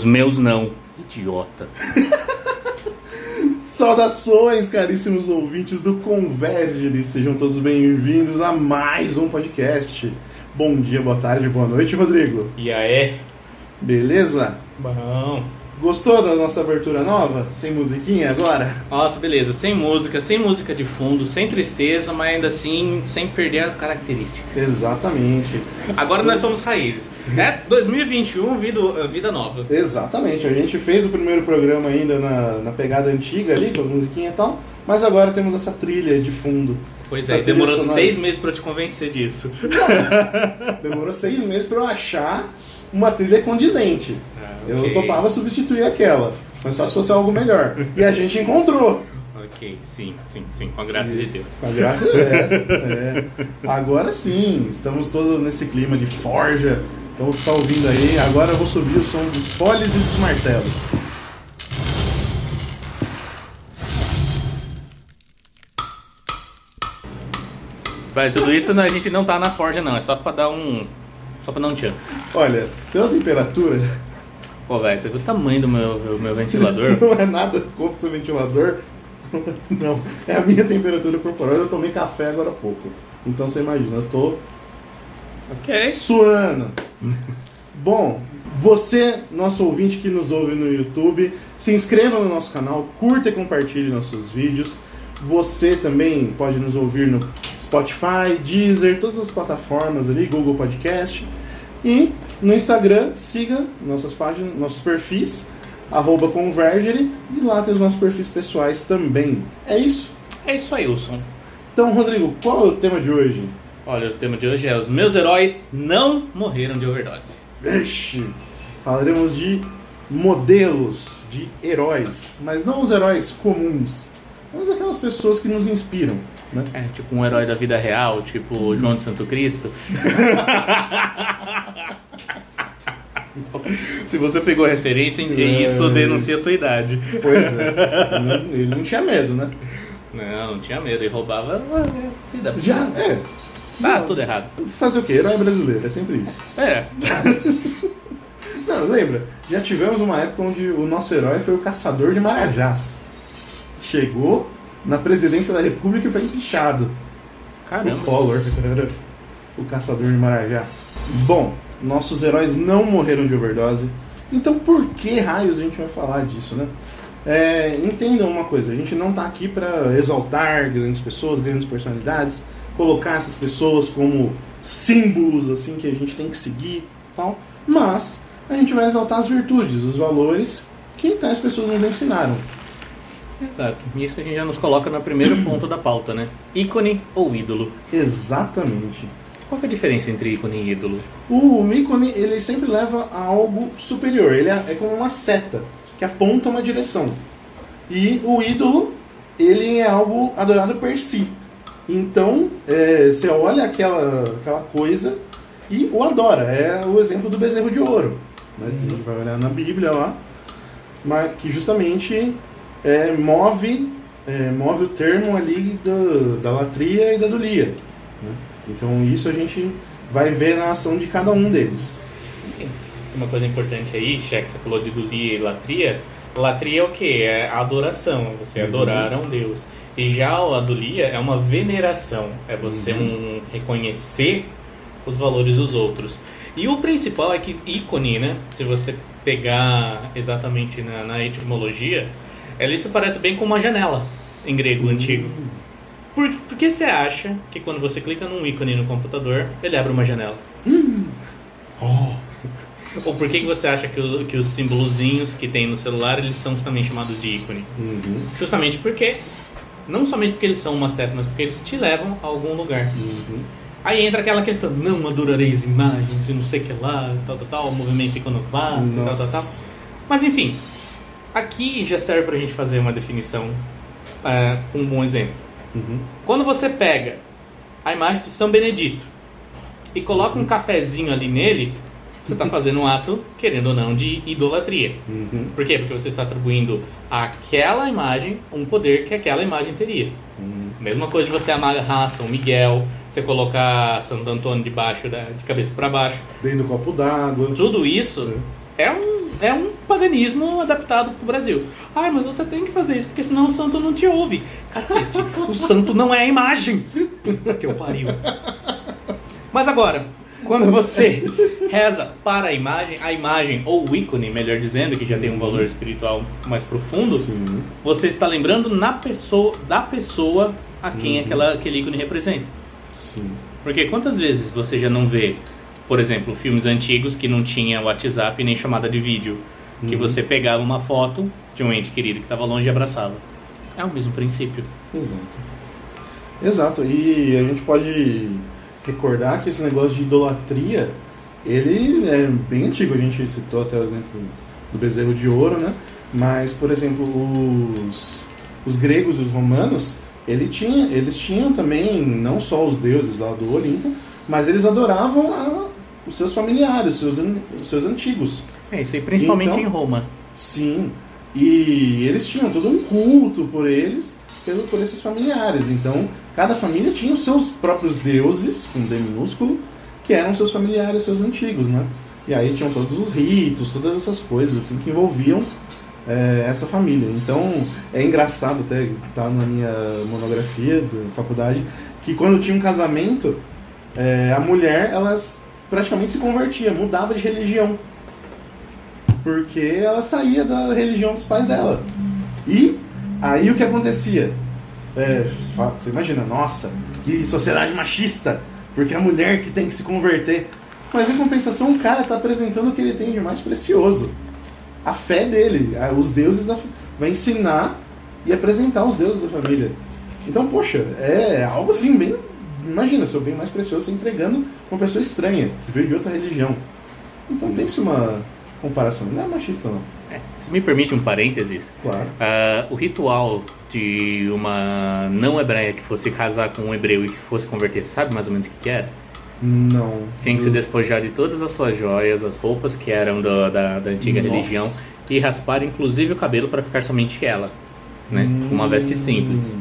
Os meus não. Idiota. Saudações, caríssimos ouvintes do Converge, sejam todos bem-vindos a mais um podcast. Bom dia, boa tarde, boa noite, Rodrigo. E aí? Beleza? Bom. Gostou da nossa abertura nova? Sem musiquinha agora? Nossa, beleza. Sem música, sem música de fundo, sem tristeza, mas ainda assim sem perder a característica. Exatamente. Agora nós somos raízes. É 2021, vida, vida nova. Exatamente. A gente fez o primeiro programa ainda na, na pegada antiga ali, com as musiquinhas e tal, mas agora temos essa trilha de fundo. Pois é, demorou sonora. seis meses pra eu te convencer disso. Demorou seis meses pra eu achar uma trilha condizente. Ah, Eu ok. topava substituir aquela, mas só se fosse algo melhor. E a gente encontrou. Ok, sim, sim, sim, com a graça de Deus. A graça é essa. é. Agora sim, estamos todos nesse clima de forja. Então você está ouvindo aí. Agora eu vou subir o som dos foles e dos martelos. Vai, tudo isso a gente não tá na forja não, é só pra dar um. Só pra dar um chance. Olha, pela temperatura, Pô, velho, você viu o tamanho do meu, do meu ventilador? não é nada contra o seu ventilador. Não, é a minha temperatura corporal. Eu tomei café agora há pouco. Então você imagina, eu tô ok. suando. Bom, você, nosso ouvinte que nos ouve no YouTube, se inscreva no nosso canal, curta e compartilhe nossos vídeos. Você também pode nos ouvir no Spotify, Deezer, todas as plataformas ali, Google Podcast. E no Instagram, siga nossas páginas, nossos perfis, arroba Convergery, e lá tem os nossos perfis pessoais também. É isso? É isso aí, Wilson. Então, Rodrigo, qual é o tema de hoje? Olha, o tema de hoje é Os meus heróis não morreram de overdose. Vixe! Falaremos de modelos de heróis, mas não os heróis comuns, mas aquelas pessoas que nos inspiram, né? É, tipo um herói da vida real, tipo o João de Santo Cristo. Se você pegou referência, É. isso denuncia a tua idade. Pois é, ele não- ele não tinha medo, né? Não, não tinha medo, ele roubava a vida. Já, é. Tá tudo errado. Fazer o quê? Herói brasileiro, é sempre isso. É, Não, lembra? Já tivemos uma época onde o nosso herói foi o caçador de Marajás. Chegou na presidência da república e foi empichado. O caramba. Collor era o caçador de Marajá. Bom, nossos heróis não morreram de overdose. Então por que raios a gente vai falar disso, né? É, entendam uma coisa, a gente não está aqui para exaltar grandes pessoas, grandes personalidades, colocar essas pessoas como símbolos assim que a gente tem que seguir, tal. Mas a gente vai exaltar as virtudes, os valores que tais pessoas nos ensinaram. Exato. Isso a gente já nos coloca no primeiro ponto da pauta, né? Ícone ou ídolo? Exatamente. Qual é a diferença entre ícone e ídolo? O ícone, ele sempre leva a algo superior. Ele é, é como uma seta que aponta uma direção. E o ídolo, ele é algo adorado por si. Então, é, você olha aquela, aquela coisa e o adora. É o exemplo do bezerro de ouro. Né? que A gente vai olhar na Bíblia lá. Mas que justamente é, move, é, move o termo ali da, da latria e da dulia. né? Então isso a gente vai ver na ação de cada um deles. Uma coisa importante aí, já que você falou de Dulia e Latria, Latria é o que? É a adoração, você Uhum. adorar a um Deus. E já a Adulia é uma veneração, é você Uhum. um, reconhecer os valores dos outros. E o principal é que ícone, né? Se você pegar exatamente na, na etimologia, ela isso parece bem com uma janela em grego antigo. Por, por que você acha que quando você clica num ícone no computador, ele abre uma janela? Oh, Ou por que, que você acha que, o- que os símbolozinhos que tem no celular eles são também chamados de ícone? uhum, Justamente porque, não somente porque eles são uma seta, mas porque eles te levam a algum lugar. uhum. Aí entra aquela questão, não adorareis imagens e não sei o que lá, tal, tal, tal, movimento iconoclasta, tal, tal, tal. Mas enfim, aqui já serve pra gente fazer uma definição com um bom exemplo. Uhum. Quando você pega a imagem de São Benedito e coloca um cafezinho ali nele, você está fazendo um ato, querendo ou não, de idolatria. Uhum. Por quê? Porque você está atribuindo àquela imagem um poder que aquela imagem teria. Uhum. Mesma coisa de você amarrar São Miguel, você colocar Santo Antônio debaixo da, de cabeça para baixo. Dentro do copo d'água. Tudo isso é um, é um paganismo adaptado pro Brasil. Ai, mas você tem que fazer isso, porque senão o santo não te ouve. Cacete, o santo não é a imagem. Puta que eu pariu. Mas agora, quando você reza para a imagem, a imagem, ou o ícone, melhor dizendo, que já tem um valor espiritual mais profundo, Sim. você está lembrando na pessoa, da pessoa a quem Uhum. aquela, aquele ícone representa. Sim. Porque quantas vezes você já não vê, por exemplo, filmes antigos que não tinha WhatsApp nem chamada de vídeo, que Uhum. você pegava uma foto de um ente querido que estava longe e abraçava. É o mesmo princípio. Exato. Exato. E a gente pode recordar que esse negócio de idolatria, ele é bem antigo. A gente citou até o exemplo do bezerro de ouro, né? Mas, por exemplo, os, os gregos e os romanos, ele tinha, eles tinham também não só os deuses lá do Olimpo, mas eles adoravam a- os seus familiares, os seus, os seus antigos. É isso aí, principalmente Então- em Roma. Sim. E eles tinham todo um culto por eles, pelo, por esses familiares. Então, cada família tinha os seus próprios deuses, com D minúsculo, que eram seus familiares, seus antigos, né? E aí tinham todos os ritos, todas essas coisas assim que envolviam é, essa família. Então, é engraçado até tá na minha monografia da faculdade que quando tinha um casamento, é, a mulher elas praticamente se convertia, mudava de religião porque ela saía da religião dos pais dela. E aí o que acontecia? É, você imagina, nossa, que sociedade machista, porque a mulher que tem que se converter. Mas em compensação, o cara está apresentando o que ele tem de mais precioso. A fé dele, os deuses da vai ensinar e apresentar os deuses da família. Então, poxa, é algo assim bem. Imagina, seu bem mais precioso você entregando uma pessoa estranha, que veio de outra religião. Então tem-se uma comparação. Não é machista, não. É, se me permite um parênteses, Claro. ah, o ritual de uma não hebreia que fosse casar com um hebreu e que fosse converter, sabe mais ou menos o que, que era? Não. Tinha que se despojar de todas as suas joias, as roupas que eram do- da, da antiga Nossa. religião e raspar inclusive o cabelo para ficar somente ela, né? Com uma veste simples. Hum,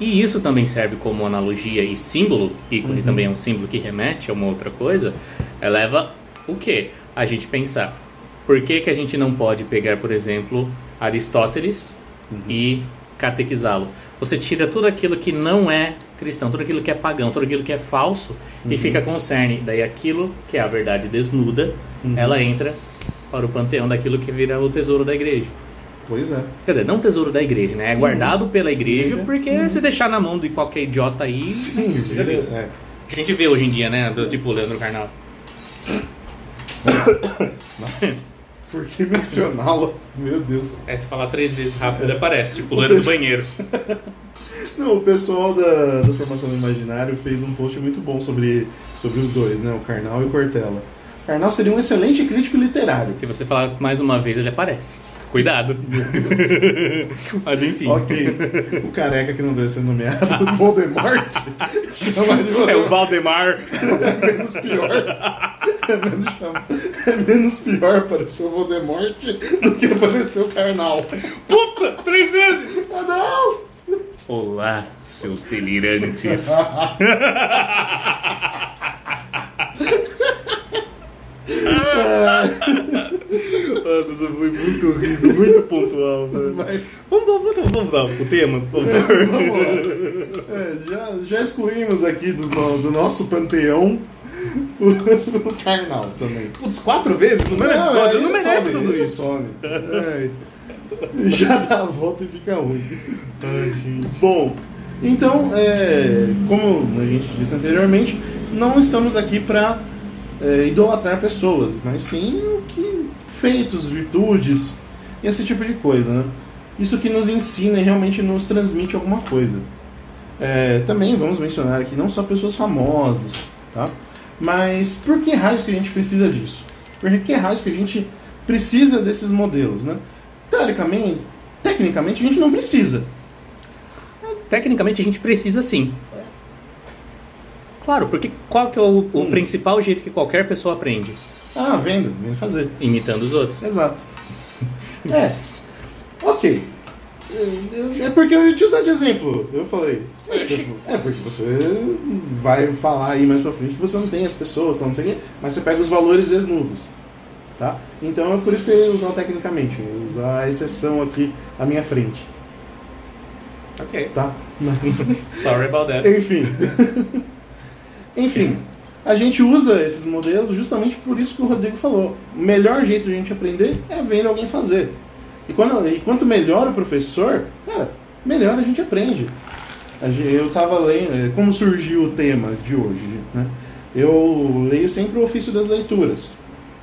E isso também serve como analogia e símbolo, ícone Uhum. também é um símbolo que remete a uma outra coisa, eleva o que? A gente pensar, por que, que a gente não pode pegar, por exemplo, Aristóteles Uhum. e catequizá-lo? Você tira tudo aquilo que não é cristão, tudo aquilo que é pagão, tudo aquilo que é falso e Uhum. fica com o cerne. Daí aquilo que é a verdade desnuda, Uhum. ela entra para o panteão daquilo que vira o tesouro da igreja. Pois é. Quer dizer, não tesouro da igreja, né? É guardado pela igreja, Igreja. porque Uhum. se deixar na mão de qualquer idiota aí. Sim, já viu. é. A gente vê hoje em dia, né? Do tipo Leandro Carnal. Nossa. Por que mencioná-lo? Meu Deus. É, se falar três vezes rápido, ele aparece, tipo O Leandro do pessoal- banheiro. Não, o pessoal da, da Formação do Imaginário fez um post muito bom sobre, sobre os dois, né? O Karnal e o Cortella. O Karnal seria um excelente crítico literário. Se você falar mais uma vez, ele aparece. Cuidado. Mas enfim. Ok. O careca que não deve ser nomeado, Voldemort, chama de É o Valdemar. É menos pior. É menos, é menos pior aparecer o Voldemort do que aparecer o Karnal. Puta! Três vezes! Ah, não! Olá, seus delirantes. Nossa, isso foi muito horrível, muito pontual. Mas, Vamos, vamos, vamos, vamos dar pro tema, por favor. vamos lá. É, já, já excluímos aqui do, do nosso panteão o, o Karnal também. Putz, quatro vezes no mesmo episódio? aí Não merece some, tudo isso. some. É, já dá a volta e fica ruim. Bom, então, é, como a gente disse anteriormente, não estamos aqui para idolatrar pessoas, mas sim o que feitos, virtudes esse tipo de coisa, né? Isso que nos ensina e realmente nos transmite alguma coisa. É, também vamos mencionar aqui não só pessoas famosas, tá? Mas por que raios que a gente precisa disso? Por que raios que a gente precisa desses modelos, né? Teoricamente, tecnicamente a gente não precisa. Tecnicamente a gente precisa sim. Claro, porque qual que é o, o Hum. principal jeito que qualquer pessoa aprende? Ah, vendo, vendo fazer. Imitando os outros. Exato. É. Ok. É porque eu ia te usar de exemplo. Eu falei. É, você- é porque você vai falar aí mais pra frente que você não tem as pessoas, tal, não sei o quê, mas você pega os valores desnudos. Tá? Então é por isso que eu ia usar tecnicamente, eu ia usar a exceção aqui à minha frente. Ok. Tá? Mas, Sorry about that. enfim. enfim, a gente usa esses modelos justamente por isso que o Rodrigo falou. O melhor jeito de a gente aprender é vendo alguém fazer. E, quando, e quanto melhor o professor, cara, melhor a gente aprende. Eu estava lendo, eh, como surgiu o tema de hoje, né? Eu leio sempre o ofício das leituras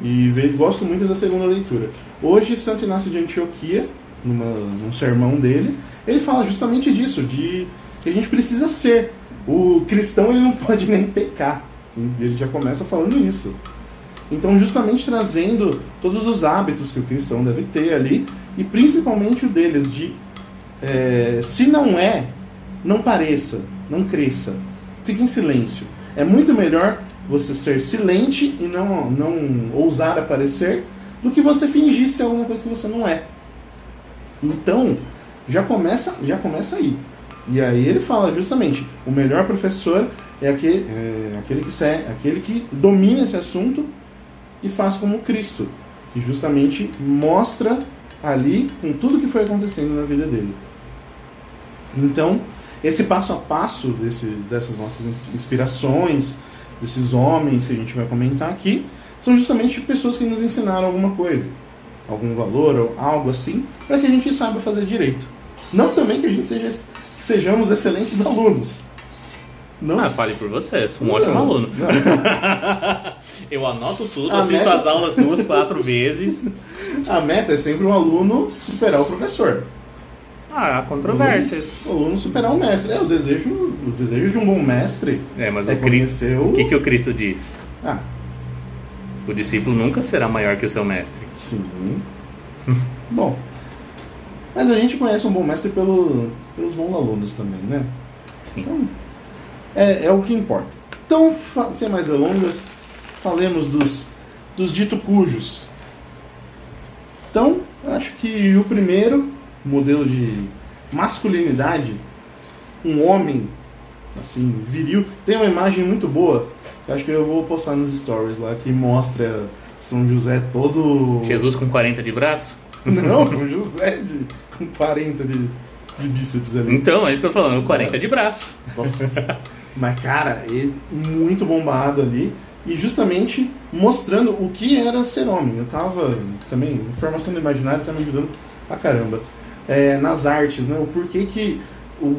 e gosto muito da segunda leitura. Hoje, Santo Inácio de Antioquia, numa, num sermão dele, ele fala justamente disso, de que a gente precisa ser. O cristão ele não pode nem pecar. Ele já começa falando isso. Então, justamente trazendo todos os hábitos que o cristão deve ter ali, e principalmente o deles de é, se não é, não pareça, não cresça, fique em silêncio. É muito melhor você ser silente e não, não ousar aparecer do que você fingir ser alguma coisa que você não é. Então, já começa, já começa aí. E aí ele fala justamente, o melhor professor é aquele, é aquele, que, se- aquele que domina esse assunto e faz como Cristo, que justamente mostra ali com tudo que foi acontecendo na vida dele. Então, esse passo a passo desse, dessas nossas inspirações, desses homens que a gente vai comentar aqui, são justamente pessoas que nos ensinaram alguma coisa, algum valor ou algo assim, para que a gente saiba fazer direito. Não também que a gente seja, sejamos excelentes alunos. Não, Ah, fale por você, sou um ótimo Não, aluno. não. Eu anoto tudo, A assisto meta- as aulas duas, quatro vezes. A meta é sempre o aluno superar o professor. Ah, há controvérsias. O aluno superar o mestre. É o desejo, o desejo de um bom mestre É, mas é o, Cristo, conhecer o. o que, que o Cristo diz? Ah, O discípulo nunca será maior que o seu mestre. sim. bom. Mas a gente conhece um bom mestre pelo, pelos bons alunos também, né? Sim. Então, é, é o que importa. Então, sem mais delongas, falemos dos, dos dito cujos. Então, acho que o primeiro modelo de masculinidade, um homem assim, viril, tem uma imagem muito boa. que Acho que eu vou postar nos stories lá que mostra São José todo. Jesus com 40 de braço? Não, São José de, com 40 de, de bíceps ali. Então, é isso que eu tô falando, 40 de braço. Nossa. Mas, cara, ele muito bombado ali. E justamente mostrando o que era ser homem. Eu tava também, formação do imaginário tá me ajudando pra caramba. É, nas artes, né? O porquê que. O,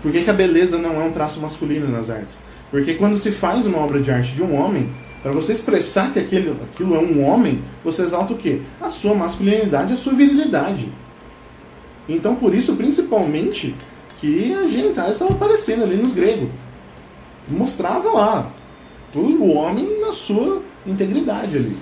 por que que a beleza não é um traço masculino nas artes? Porque quando se faz uma obra de arte de um homem, para você expressar que aquele, aquilo é um homem, você exalta o quê? A sua masculinidade, a sua virilidade. Então, por isso, principalmente, que a genitais estava aparecendo ali nos gregos. Mostrava lá tudo o homem na sua integridade ali.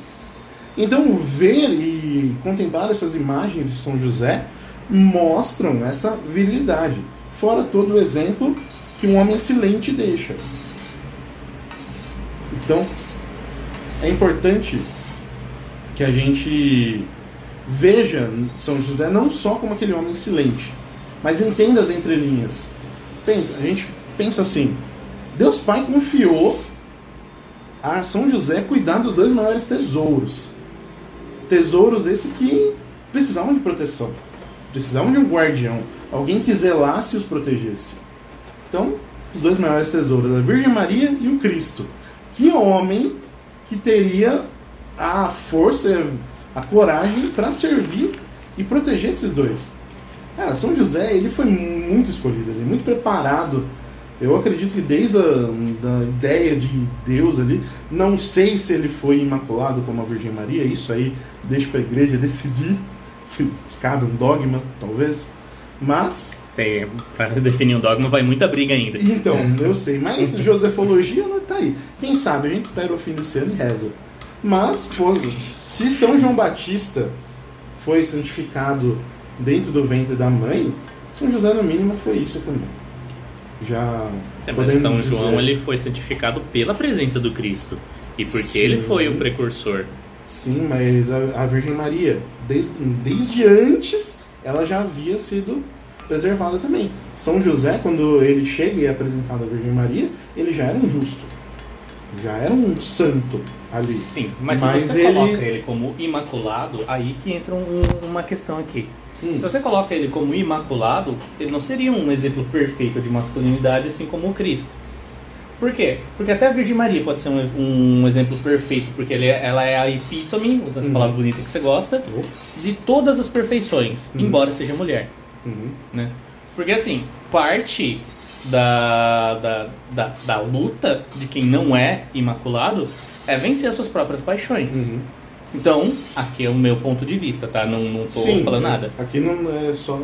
Então, ver e contemplar essas imagens de São José mostram essa virilidade. Fora todo o exemplo que um homem silente deixa. Então, é importante que a gente veja São José não só como aquele homem silente, mas entenda as entrelinhas. Pensa, a gente pensa assim: Deus Pai confiou a São José cuidar dos dois maiores tesouros. Tesouros esse que precisavam de proteção, precisavam de um guardião, alguém que zelasse e os protegesse. Então, os dois maiores tesouros, a Virgem Maria e o Cristo. Que homem que teria a força, a coragem para servir e proteger esses dois? Cara, São José, ele foi muito escolhido, ele é muito preparado. Eu acredito que desde a da ideia de Deus ali, não sei se ele foi imaculado como a Virgem Maria, isso aí deixa para a igreja decidir, se cabe um dogma, talvez. Mas, Tem, pra definir um dogma vai muita briga ainda. então, eu sei, mas Josefologia não tá aí. Quem sabe a gente espera o fim desse ano e reza. Mas, pô, se São João Batista foi santificado dentro do ventre da mãe, São José, no mínimo, foi isso também. Já É, mas São dizer. João ele foi santificado pela presença do Cristo. E porque Sim. ele foi o precursor. Sim, mas a, a Virgem Maria, desde, desde antes, ela já havia sido preservada também. São José, quando ele chega e é apresentado à Virgem Maria, ele já era um justo. Já era um santo ali. Sim, mas, Mas se você ele- coloca ele como imaculado, aí que entra um- uma questão aqui. Hum. Se você coloca ele como imaculado, ele não seria um exemplo perfeito de masculinidade, assim como o Cristo. Por quê? Porque até a Virgem Maria pode ser um, um exemplo perfeito, porque ele é- ela é a epítome, usando Uhum. palavra bonita que você gosta, de todas as perfeições, Uhum. embora seja mulher. Uhum. né? Porque assim, parte da, da, da, da luta de quem não é imaculado é vencer as suas próprias paixões. Uhum. Então, aqui é o meu ponto de vista, tá? Não, não tô Sim, falando é. nada. Aqui não é só.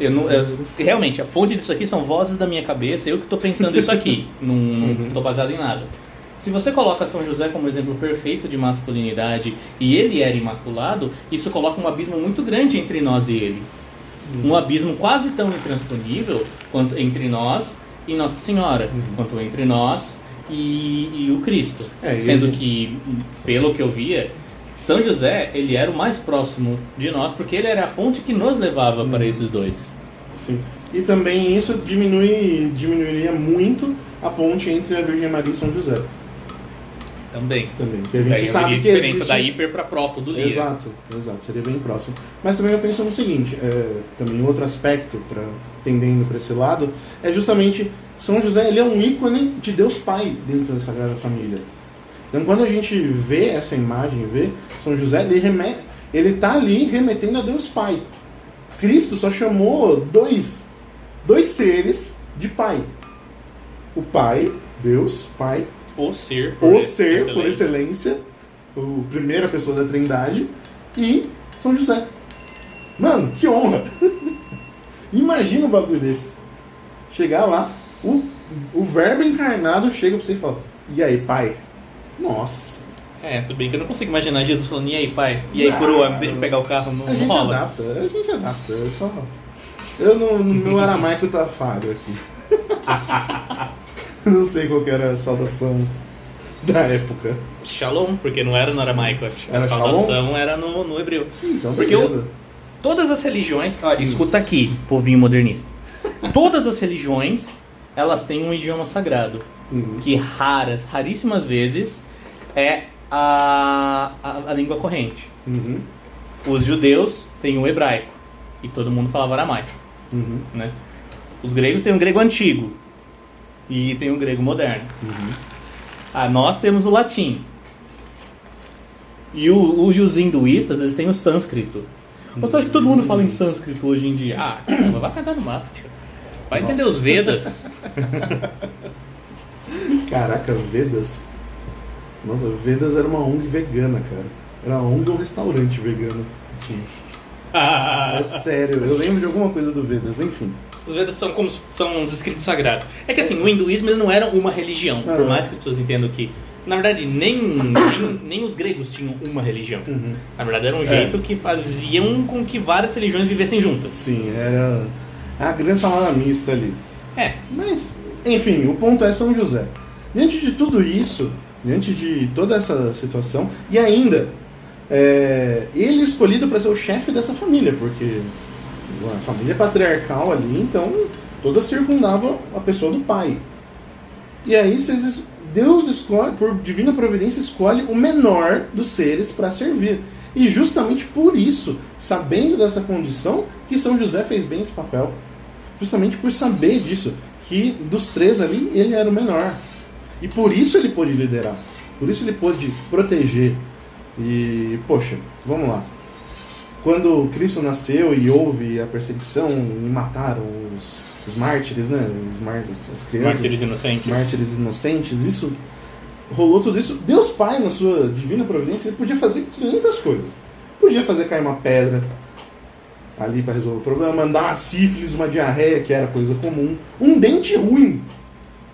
Eu não, eu- realmente, a fonte disso aqui são vozes da minha cabeça, eu que tô pensando isso aqui. não, não Uhum. tô baseado em nada. Se você coloca São José como exemplo perfeito de masculinidade e ele era imaculado, isso coloca um abismo muito grande entre nós e ele. Um abismo quase tão intransponível quanto entre nós e Nossa Senhora, Uhum. quanto entre nós e, e o Cristo. É, Sendo ele- que, pelo que eu via, São José ele era o mais próximo de nós porque ele era a ponte que nos levava para Uhum. esses dois. Sim. E também isso diminui, diminuiria muito a ponte entre a Virgem Maria e São José. Também. Também. Que a Daí gente eu sabe que diferença existe... da hiper para proto do Lia. Exato, exato, seria bem próximo. Mas também eu penso no seguinte, é, também outro aspecto, para tendendo para esse lado, é justamente São José, ele é um ícone de Deus Pai dentro da Sagrada Família. Então quando a gente vê essa imagem, vê São José, ele reme... ele tá ali remetendo a Deus Pai. Cristo só chamou dois, dois seres de Pai. O Pai, Deus, Pai, O ser. por o ser por excelência. excelência, o primeira pessoa da Trindade, e São José. Mano, que honra! Imagina um bagulho desse. Chegar lá, o, o verbo encarnado chega pra você e fala: E aí, pai? Nossa, É, tudo bem que eu não consigo imaginar Jesus falando, e aí, pai? E aí, Não. coroa, deixa eu pegar o carro, não a gente rola. adapta, a gente adapta. É só. Eu no, no meu aramaico tá falho aqui. Não sei qual era a saudação da época. Shalom, porque não era no aramaico. Era a saudação era no, no hebreu. Então, Porque beleza. Todas as religiões. Olha, escuta aqui, povinho modernista. Todas as religiões, elas têm um idioma sagrado. Uhum. Que raras, raríssimas vezes, é a, a, a língua corrente. Uhum. Os judeus têm o hebraico. E todo mundo falava aramaico. Uhum. Né? Os gregos têm o grego antigo. E tem o grego moderno. Uhum. Ah, nós temos o latim. E, o, o- e os hinduístas, eles têm o sânscrito. Você acha que todo mundo fala em sânscrito hoje em dia? Ah, caramba, vai cagar no mato, tio. Vai entender Nossa. os Vedas. Caraca, Vedas. Nossa, Vedas era uma ONG vegana, cara. Era uma ONG ou um restaurante vegano. Ah, É sério, eu lembro de alguma coisa do Vedas, enfim. Os Vedas são como são os escritos sagrados. É que assim, o hinduísmo ele não era uma religião, por mais que as pessoas entendam que. Na verdade, nem, nem, nem os gregos tinham uma religião. Uhum. Na verdade, era um É. jeito que faziam com que várias religiões vivessem juntas. Sim, era a grande salada mista ali. É, Mas, enfim, o ponto é São José. Diante de tudo isso, diante de toda essa situação, e ainda, é, ele é escolhido para ser o chefe dessa família, porque a família patriarcal ali, então toda circundava a pessoa do pai. E aí Deus escolhe, por divina providência, escolhe o menor dos seres para servir. E justamente por isso, sabendo dessa condição, que São José fez bem esse papel. Justamente por saber disso, que dos três ali, ele era o menor. E por isso ele pôde liderar. Por isso ele pôde proteger. E, poxa, vamos lá. Quando Cristo nasceu e houve a perseguição e mataram os, os mártires, né? Os mártires, as crianças mártires inocentes. mártires inocentes, isso rolou tudo isso. Deus Pai, na sua divina providência, ele podia fazer 500 coisas. Podia fazer cair uma pedra ali para resolver o problema, mandar uma sífilis, uma diarreia, que era coisa comum, um dente ruim.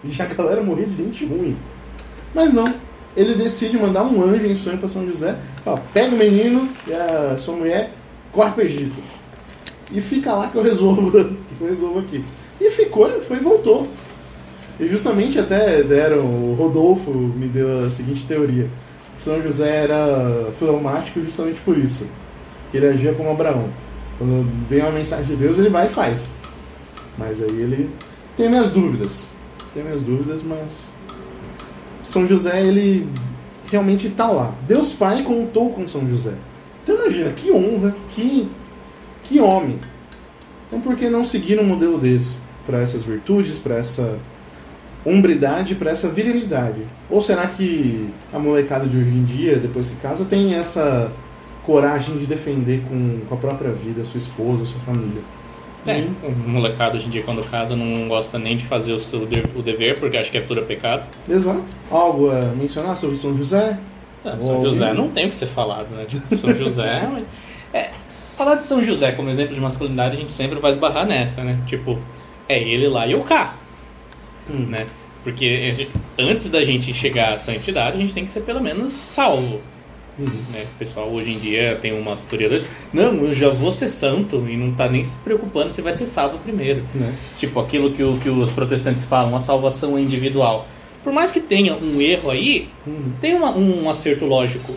E a galera morria de dente ruim. Mas não. Ele decide mandar um anjo em sonho para São José. Fala, pega o menino e a sua mulher, corre Egito. E fica lá que eu resolvo, eu resolvo aqui. E ficou, foi e voltou. E justamente até deram, o Rodolfo me deu a seguinte teoria. Que São José era filomático justamente por isso. Que ele agia como Abraão. Quando vem uma mensagem de Deus, ele vai e faz. Mas aí ele tem minhas dúvidas. Tem minhas dúvidas, mas São José, ele realmente está lá. Deus Pai contou com São José. Então imagina, que honra, que, que homem. Então por que não seguir um modelo desse? Para essas virtudes, para essa hombridade, para essa virilidade? Ou será que a molecada de hoje em dia, depois que casa, tem essa coragem de defender com, com a própria vida, sua esposa, sua família? É, o molecado hoje em dia, quando casa, não gosta nem de fazer o, seu, o dever, porque acha que é puro pecado. Exato. Algo a mencionar sobre São José? É, São José não tem o que ser falado, né? Tipo, São José. é, falar de São José como exemplo de masculinidade, a gente sempre vai esbarrar nessa, né? Tipo, é ele lá e eu cá. Hum. Né? Porque antes da gente chegar à santidade, a gente tem que ser pelo menos salvo. Uhum. Né? O pessoal hoje em dia tem umas teorias. Não, eu já vou ser santo e não tá nem se preocupando se vai ser salvo primeiro. Né? Tipo aquilo que, o, que os protestantes falam, a salvação individual. Por mais que tenha um erro aí, uhum. tem uma, um acerto lógico.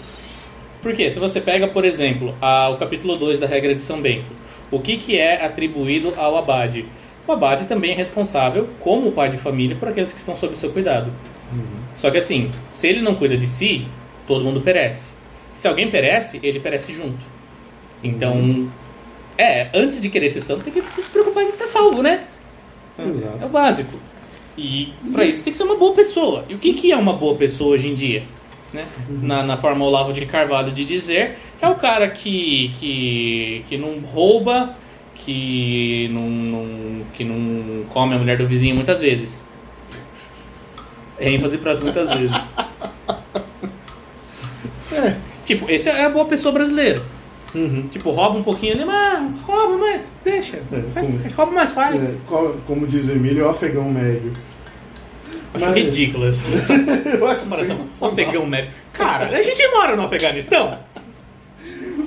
Porque se você pega, por exemplo, a, o capítulo 2 da regra de São Bento, o que, que é atribuído ao abade? O abade também é responsável, como pai de família, por aqueles que estão sob seu cuidado. Uhum. Só que assim, se ele não cuida de si, todo mundo perece. Se alguém perece, ele perece junto. Então, uhum. é, antes de querer ser santo, tem que se preocupar em estar salvo, né? Exato. É o básico. E para isso tem que ser uma boa pessoa. E Sim. o que, que é uma boa pessoa hoje em dia? Né? Uhum. Na, na forma Olavo de Carvalho de dizer, é o cara que, que, que não rouba, que não, não, que não come a mulher do vizinho muitas vezes. É ênfase para as muitas vezes. é. Tipo, esse é a boa pessoa brasileira. Uhum. Tipo, rouba um pouquinho ali, mas rouba, mas deixa. É, faz, como, rouba, mas faz. É, como diz o Emílio, é o afegão médio. Acho mas... ridículo essa Eu acho comparação. O afegão médio. Cara, a gente mora no Afeganistão.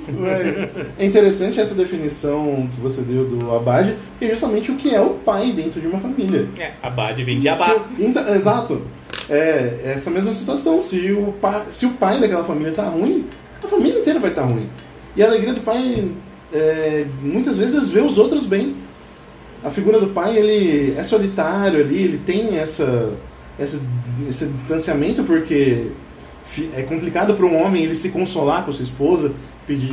Mas é interessante essa definição que você deu do abade, que é justamente o que é o pai dentro de uma família. É, abade vem de abade. Então, exato. É, é essa mesma situação. Se o, pai, se o pai daquela família tá ruim, a família inteira vai estar tá ruim. E a alegria do pai, é, muitas vezes, vê os outros bem. A figura do pai, ele é solitário ali, ele tem essa, essa esse distanciamento porque é complicado para um homem ele se consolar com sua esposa, pedir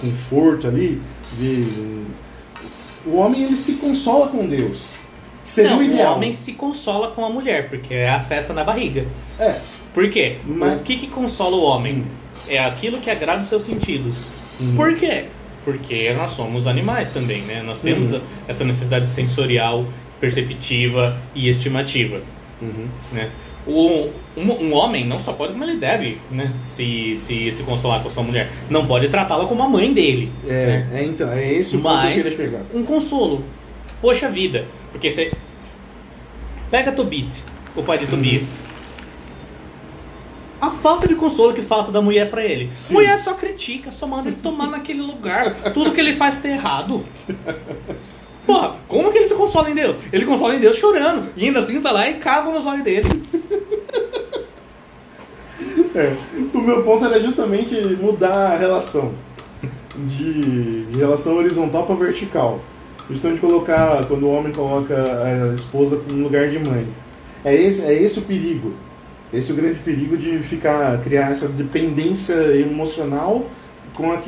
conforto ali. De... O homem ele se consola com Deus. Seria não, o ideal. O homem se consola com a mulher, porque é a festa na barriga. É. Por quê? Mas... O que, que consola o homem? Hum. É aquilo que agrada os seus sentidos. Hum. Por quê? Porque nós somos animais também, né? Nós temos uhum. essa necessidade sensorial, perceptiva e estimativa. Uhum. Né? O, um, um, homem não só pode, como ele deve né? se, se, se consolar com a sua mulher. Não pode tratá-la como a mãe dele. É, né? é então, é esse o Mas, ponto que eu queria pegar. Um consolo. Poxa vida, porque você. Pega Tobit, o pai de Tobias. A falta de consolo que falta da mulher para ele. Sim. Mulher só critica, só manda ele tomar naquele lugar. Tudo que ele faz tá errado. Porra, como que ele se consola em Deus? Ele consola em Deus chorando. E ainda assim vai lá e caga nos olhos dele. É, o meu ponto era justamente mudar a relação. De, de relação horizontal para vertical. Justamente colocar, quando o homem coloca a esposa no lugar de mãe. É esse, é esse o perigo. Esse é o grande perigo de ficar, criar essa dependência emocional com a,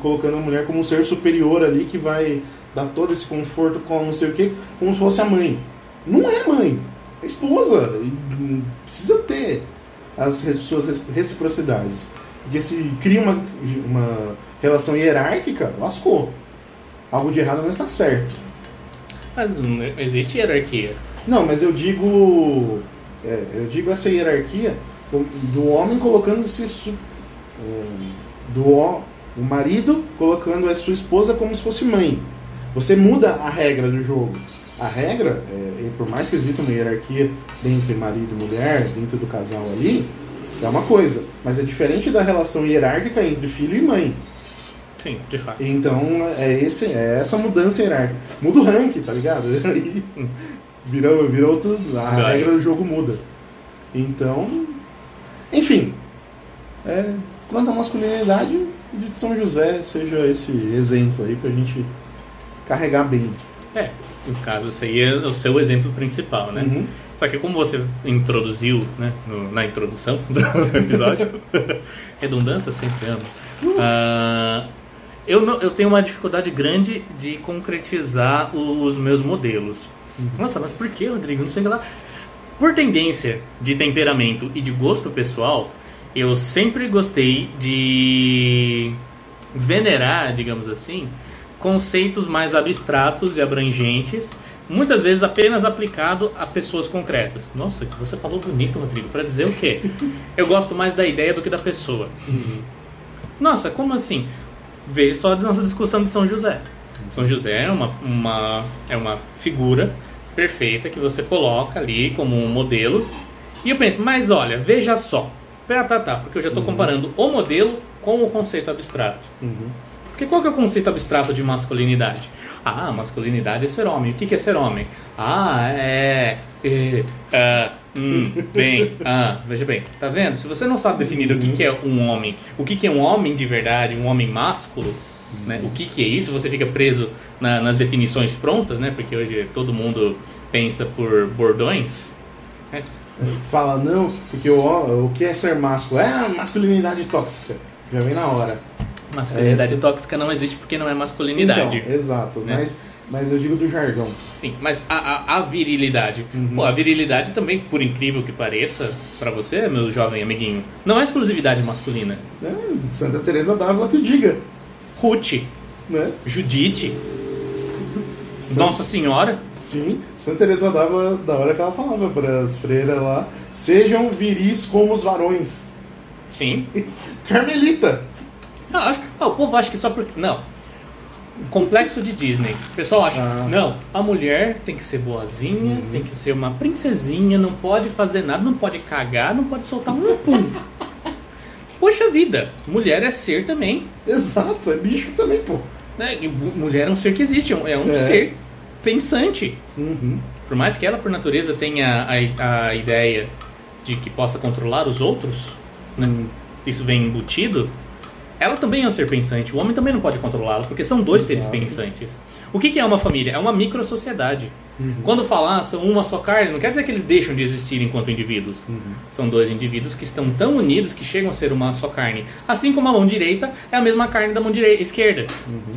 colocando a mulher como um ser superior ali que vai dar todo esse conforto com não sei o que, como se fosse a mãe. Não é mãe, é esposa. E precisa ter as suas reciprocidades. Porque se cria uma, uma relação hierárquica, lascou algo de errado não está certo. Mas não existe hierarquia. Não, mas eu digo. É, eu digo essa hierarquia do homem colocando-se. É, do o marido colocando a sua esposa como se fosse mãe. Você muda a regra do jogo. A regra, é, por mais que exista uma hierarquia entre marido e mulher, dentro do casal ali, é uma coisa. Mas é diferente da relação hierárquica entre filho e mãe. Sim, de fato. Então é, esse, é essa mudança hierárquica. Muda o rank, tá ligado? Aí virou, virou tudo. A Vai. regra do jogo muda. Então. Enfim. É, quanto à masculinidade, de São José seja esse exemplo aí pra gente carregar bem. É, no caso, esse aí é o seu exemplo principal, né? Uhum. Só que como você introduziu né, no- na introdução do episódio, redundância sempre amo. Ah, eu, não- eu tenho uma dificuldade grande de concretizar os meus modelos. Nossa, mas por que, Rodrigo? Não sei lá. Por tendência de temperamento e de gosto pessoal, eu sempre gostei de venerar, digamos assim, conceitos mais abstratos e abrangentes, muitas vezes apenas aplicado a pessoas concretas. Nossa, que você falou bonito, Rodrigo, para dizer o quê? Eu gosto mais da ideia do que da pessoa. Nossa, como assim? Veja só a nossa discussão de São José. São José é uma, uma, é uma figura perfeita que você coloca ali como um modelo. E eu penso, mas olha, veja só. Tá, tá, tá, porque eu já estou comparando o modelo com o conceito abstrato. Uhum. Porque qual que é o conceito abstrato de masculinidade? Ah, masculinidade é ser homem. O que que é ser homem? Ah, é. é, ah, hum, bem, ah, veja bem, tá vendo? Se você não sabe definir o que, que é um homem, o que, que é um homem de verdade, um homem másculo, né? O que, que é isso? Você fica preso na- nas definições prontas, né? Porque hoje todo mundo pensa por bordões. né? Fala, não, porque o, o que é ser másculo? É a masculinidade tóxica. Já vem na hora. Masculinidade Essa- tóxica não existe porque não é masculinidade. Então, exato. né? Mas, mas eu digo do jargão. Sim, mas a, a, a virilidade. Uhum. Pô, a virilidade também, por incrível que pareça, pra você, meu jovem amiguinho, não é exclusividade masculina. É, Santa Teresa d'Ávila que o diga. Ruth, Né? Judite, San- Nossa Senhora. Sim, Santa Teresa d'Ávila, da hora que ela falava para as freiras lá, sejam viris como os varões. Sim. Carmelita. Ah, acho- ah, o povo acha que só porque. Não. Complexo de Disney. O pessoal acha, Ah. não, a mulher tem que ser boazinha, tem que ser uma princesinha, não pode fazer nada, não pode cagar, não pode soltar um pum. Poxa vida, mulher é ser também. Exato, é bicho também, pô. Mu- mulher é um ser que existe, é um, é um É. ser pensante. Uhum. Por mais que ela, por natureza, tenha a, a ideia de que possa controlar os outros, né? isso vem embutido, ela também é um ser pensante. O homem também não pode controlá-la, porque são dois seres Exato. pensantes. O que, que é uma família? É uma micro-sociedade. Uhum. Quando falar são uma só carne, não quer dizer que eles deixam de existir enquanto indivíduos. Uhum. São dois indivíduos que estão tão unidos que chegam a ser uma só carne. Assim como a mão direita é a mesma carne da mão direita, esquerda. Uhum.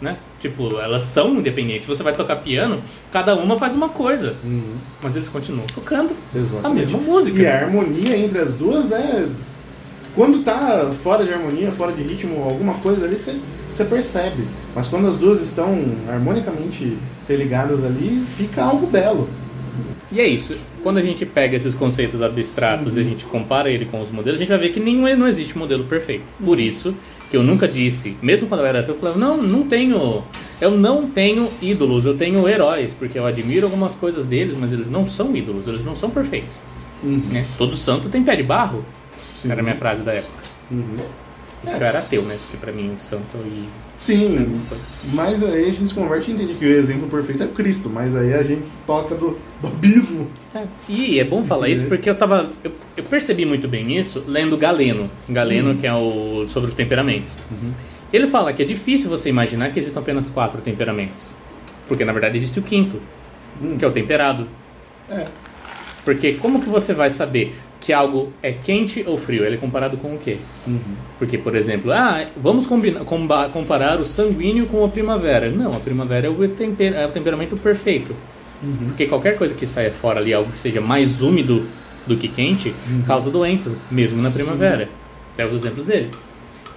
Né? Tipo, elas são independentes. Você vai tocar piano, cada uma faz uma coisa. Uhum. Mas eles continuam tocando a Exatamente. mesma música. E a harmonia entre as duas é. Quando tá fora de harmonia, fora de ritmo, alguma coisa ali, você, percebe. Mas quando as duas estão harmonicamente interligadas ali, fica algo belo. E é isso. Quando a gente pega esses conceitos abstratos e a gente compara ele com os modelos, a gente vai ver que nenhum, não existe modelo perfeito. Por isso que eu nunca disse, mesmo quando eu era ateu, eu falava, não, não tenho. Eu não tenho ídolos, eu tenho heróis, porque eu admiro algumas coisas deles, mas eles não são ídolos, eles não são perfeitos. Uhum. Né? Todo santo tem pé de barro. Sim. Era a minha frase da época. Uhum. É. Eu era ateu, né? Porque pra mim, santo e. Sim, mas aí a gente se converte e entende que o exemplo perfeito é Cristo, mas aí a gente se toca do, do abismo. É, E é bom falar isso porque eu tava. Eu, eu percebi muito bem isso lendo Galeno. Galeno, que é o sobre os temperamentos. Ele fala que é difícil você imaginar que existam apenas quatro temperamentos. Porque na verdade existe o quinto, Hum. que é o temperado. É. Porque como que você vai saber que algo é quente ou frio? Ele é comparado com o quê? Uhum. Porque, por exemplo, ah, vamos combinar, comparar o sanguíneo com a primavera. Não, a primavera é o, é o temperamento perfeito. Uhum. Porque qualquer coisa que saia fora ali, algo que seja mais úmido do que quente, causa doenças, mesmo na Sim. primavera. Pega os exemplos dele.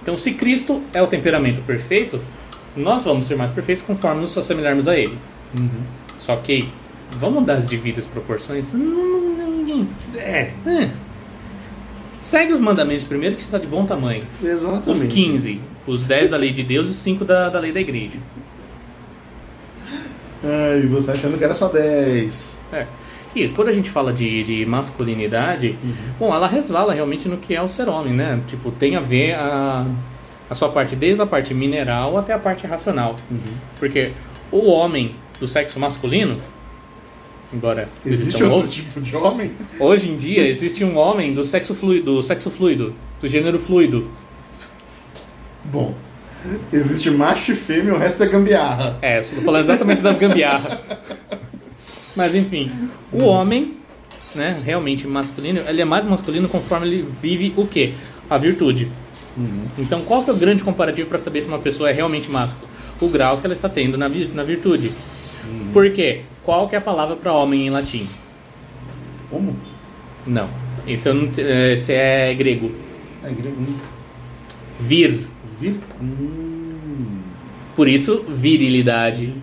Então, se Cristo é o temperamento perfeito, nós vamos ser mais perfeitos conforme nos assimilarmos a Ele. Uhum. Só que, vamos dar as devidas proporções? Não, ninguém. É, É. Segue os mandamentos primeiro, que está de bom tamanho. Os exatamente. 15, os 10 da lei de Deus e os 5 da, da lei da igreja. Ai, você achando que era só 10. É. E quando a gente fala de, de masculinidade, bom, ela resvala realmente no que é o ser homem, né? Tipo, tem a ver a, a sua parte, desde a parte mineral até a parte racional. Porque o homem do sexo masculino, embora Existe existam outro tipo de homem? hoje em dia existe um homem do sexo fluido, do sexo fluido, do gênero fluido. Bom, existe macho e fêmea, o resto é gambiarra. É, eu estou falando exatamente das gambiarras. Mas enfim, o homem né, realmente masculino, ele é mais masculino conforme ele vive o quê? A virtude. Uhum. Então, qual que é o grande comparativo para saber se uma pessoa é realmente másculo? O grau que ela está tendo na, vi- na virtude. Por quê? Qual que é a palavra para homem em latim? Como? Não. Esse, eu não eh, esse é grego. É grego. hum. Vir. Vir? Hum. Por isso, virilidade.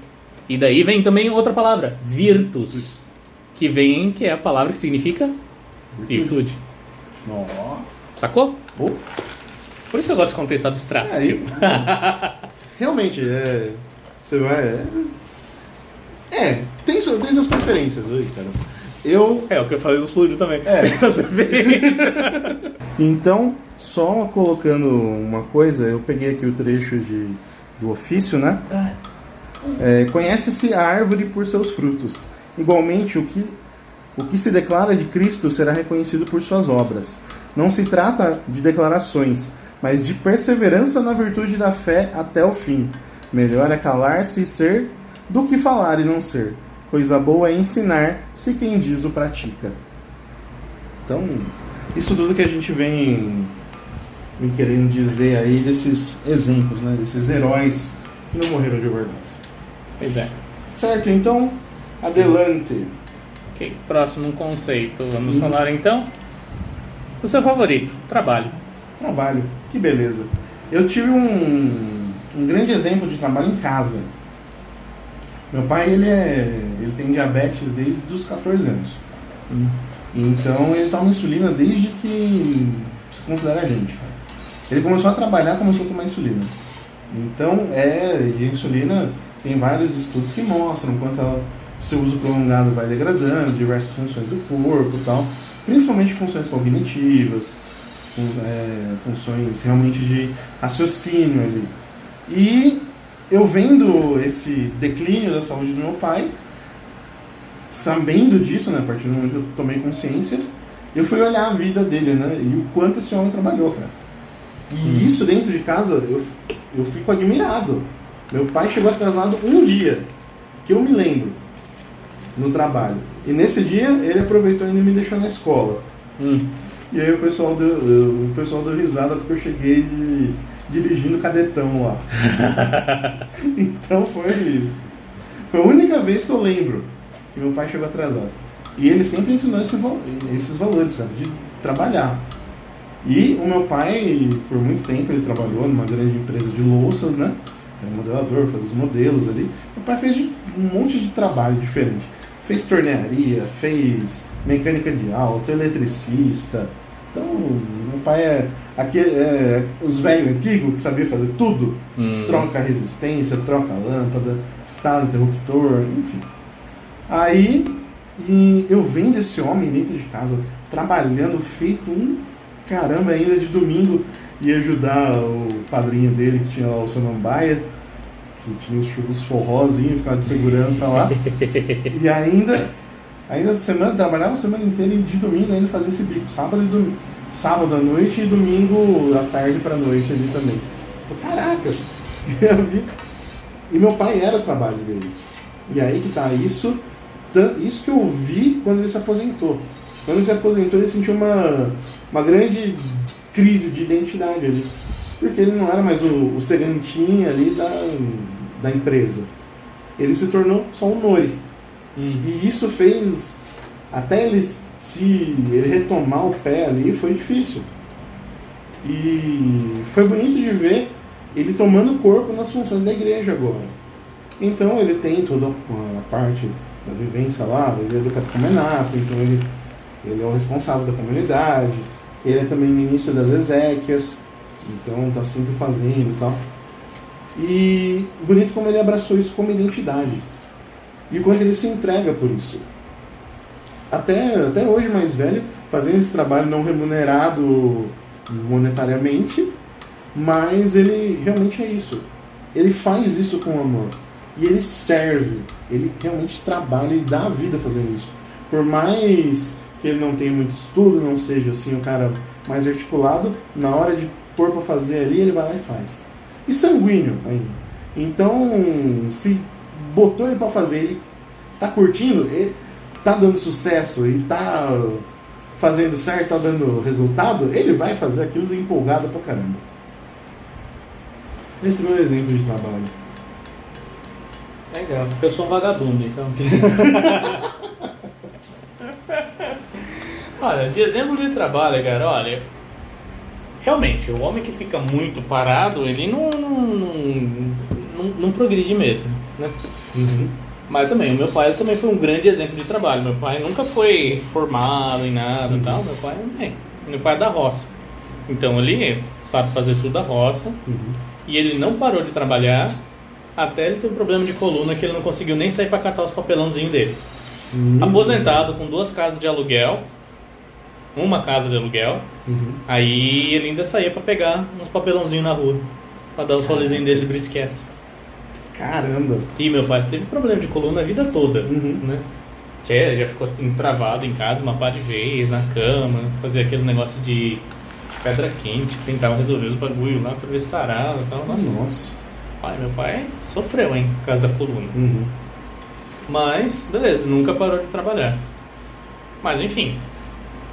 E daí vem também outra palavra, virtus. Que vem, que é a palavra que significa virtude. Ó. Sacou? Oh. Por isso que eu gosto de contexto abstrato. É, tipo. Realmente, é. Você vai. É, é tem, tem suas preferências, oi, cara. Eu. É, o que eu falei do fluido também. É. Tem suas preferências. Então, só colocando uma coisa, eu peguei aqui o trecho de, do ofício, né? É, Conhece-se a árvore por seus frutos. Igualmente, o que, o que se declara de Cristo será reconhecido por suas obras. Não se trata de declarações, mas de perseverança na virtude da fé até o fim. Melhor é calar-se e ser do que falar e não ser. Coisa boa é ensinar se quem diz o pratica. Então, isso tudo que a gente vem, vem querendo dizer aí desses exemplos, né? Desses heróis que não morreram de overdose. pois é. Certo, então, adelante. Ok, próximo conceito. Vamos Hum. falar então do seu favorito, trabalho. Trabalho, que beleza. Eu tive um, um grande exemplo de trabalho em casa. Meu pai, ele, é, ele tem diabetes desde os 14 anos. Então, ele toma insulina desde que se considera a gente. Ele começou a trabalhar, começou a tomar insulina. Então, é, e a insulina tem vários estudos que mostram quanto ela, seu uso prolongado vai degradando diversas funções do corpo e tal, principalmente funções cognitivas, é, funções realmente de raciocínio ali. E eu vendo esse declínio da saúde do meu pai, sabendo disso, né, a partir do momento que eu tomei consciência, eu fui olhar a vida dele, né, e o quanto esse homem trabalhou, cara. E isso dentro de casa, eu, eu fico admirado. Meu pai chegou atrasado um dia, que eu me lembro, no trabalho. E nesse dia, ele aproveitou e ainda me deixou na escola. Hum. E aí o pessoal deu, o pessoal deu risada porque eu cheguei de- dirigindo cadetão lá. então foi, foi a única vez que eu lembro que meu pai chegou atrasado. E ele sempre ensinou esse esses valores, cara, de trabalhar. E o meu pai, por muito tempo, ele trabalhou numa grande empresa de louças, né? Era modelador, fazia os modelos ali. Meu pai fez um monte de trabalho diferente. Fez tornearia, fez mecânica de auto, eletricista. Então, meu pai é, aquele, é os velhos antigos que sabia fazer tudo. Hum. Troca resistência, troca lâmpada, instala interruptor, enfim. Aí e eu vendo esse homem dentro de casa trabalhando, feito um caramba ainda de domingo, ia ajudar o padrinho dele que tinha lá o Samambaia, que tinha os churros forrozinhos, ficava de segurança lá. e ainda, ainda semana, trabalhava a semana inteira e de domingo ainda fazia esse bico, sábado e domingo. Sábado à noite e domingo à tarde pra noite ali também. Pô, Caraca! Eu vi. E meu pai era o trabalho dele. E aí que tá, isso, isso que eu vi quando ele se aposentou. Quando ele se aposentou, ele sentiu uma, uma grande crise de identidade ali. Porque ele não era mais o, o segantinho ali da, da empresa. Ele se tornou só um Nori. Hum. E isso fez até ele se ele retomar o pé ali foi difícil. E foi bonito de ver ele tomando corpo nas funções da igreja agora. Então ele tem toda a parte da vivência lá, ele é do catecumenato, então ele, ele é o responsável da comunidade, ele é também ministro das Ezequias, então tá sempre fazendo e tal. E bonito como ele abraçou isso como identidade. E quanto ele se entrega por isso. Até, até hoje, mais velho, fazendo esse trabalho não remunerado monetariamente, mas ele realmente é isso. Ele faz isso com amor. E ele serve. Ele realmente trabalha e dá a vida fazendo isso. Por mais que ele não tenha muito estudo, não seja assim o cara mais articulado, na hora de pôr pra fazer ali, ele vai lá e faz. E sanguíneo ainda. Então, se botou ele pra fazer, ele tá curtindo, ele- tá dando sucesso e tá fazendo certo, tá dando resultado, ele vai fazer aquilo empolgado pra caramba. Esse é o meu exemplo de trabalho. Legal, porque eu sou um vagabundo, então. olha, de exemplo de trabalho, cara, olha. Realmente, o homem que fica muito parado, ele não, não, não, não progride mesmo. Né? Uhum. Mas também, o meu pai também foi um grande exemplo de trabalho. Meu pai nunca foi formado em nada e tal. Meu pai, é, meu pai é da roça. Então ele sabe fazer tudo da roça. Uhum. E ele não parou de trabalhar até ele ter um problema de coluna que ele não conseguiu nem sair para catar os papelãozinhos dele. Uhum. Aposentado com duas casas de aluguel, uma casa de aluguel, Uhum. aí ele ainda saía para pegar uns papelãozinhos na rua, para dar os rolezinhos dele de brisqueta. Caramba. E meu pai teve problema de coluna a vida toda, Uhum. né? Tchê, já ficou entravado em casa uma par de vezes, na cama, fazia aquele negócio de pedra quente, tentava resolver os bagulho lá pra ver se sarava e tal. Nossa, Nossa. pai, meu pai sofreu, hein, por causa da coluna. Uhum. Mas, beleza, nunca parou de trabalhar. Mas, enfim,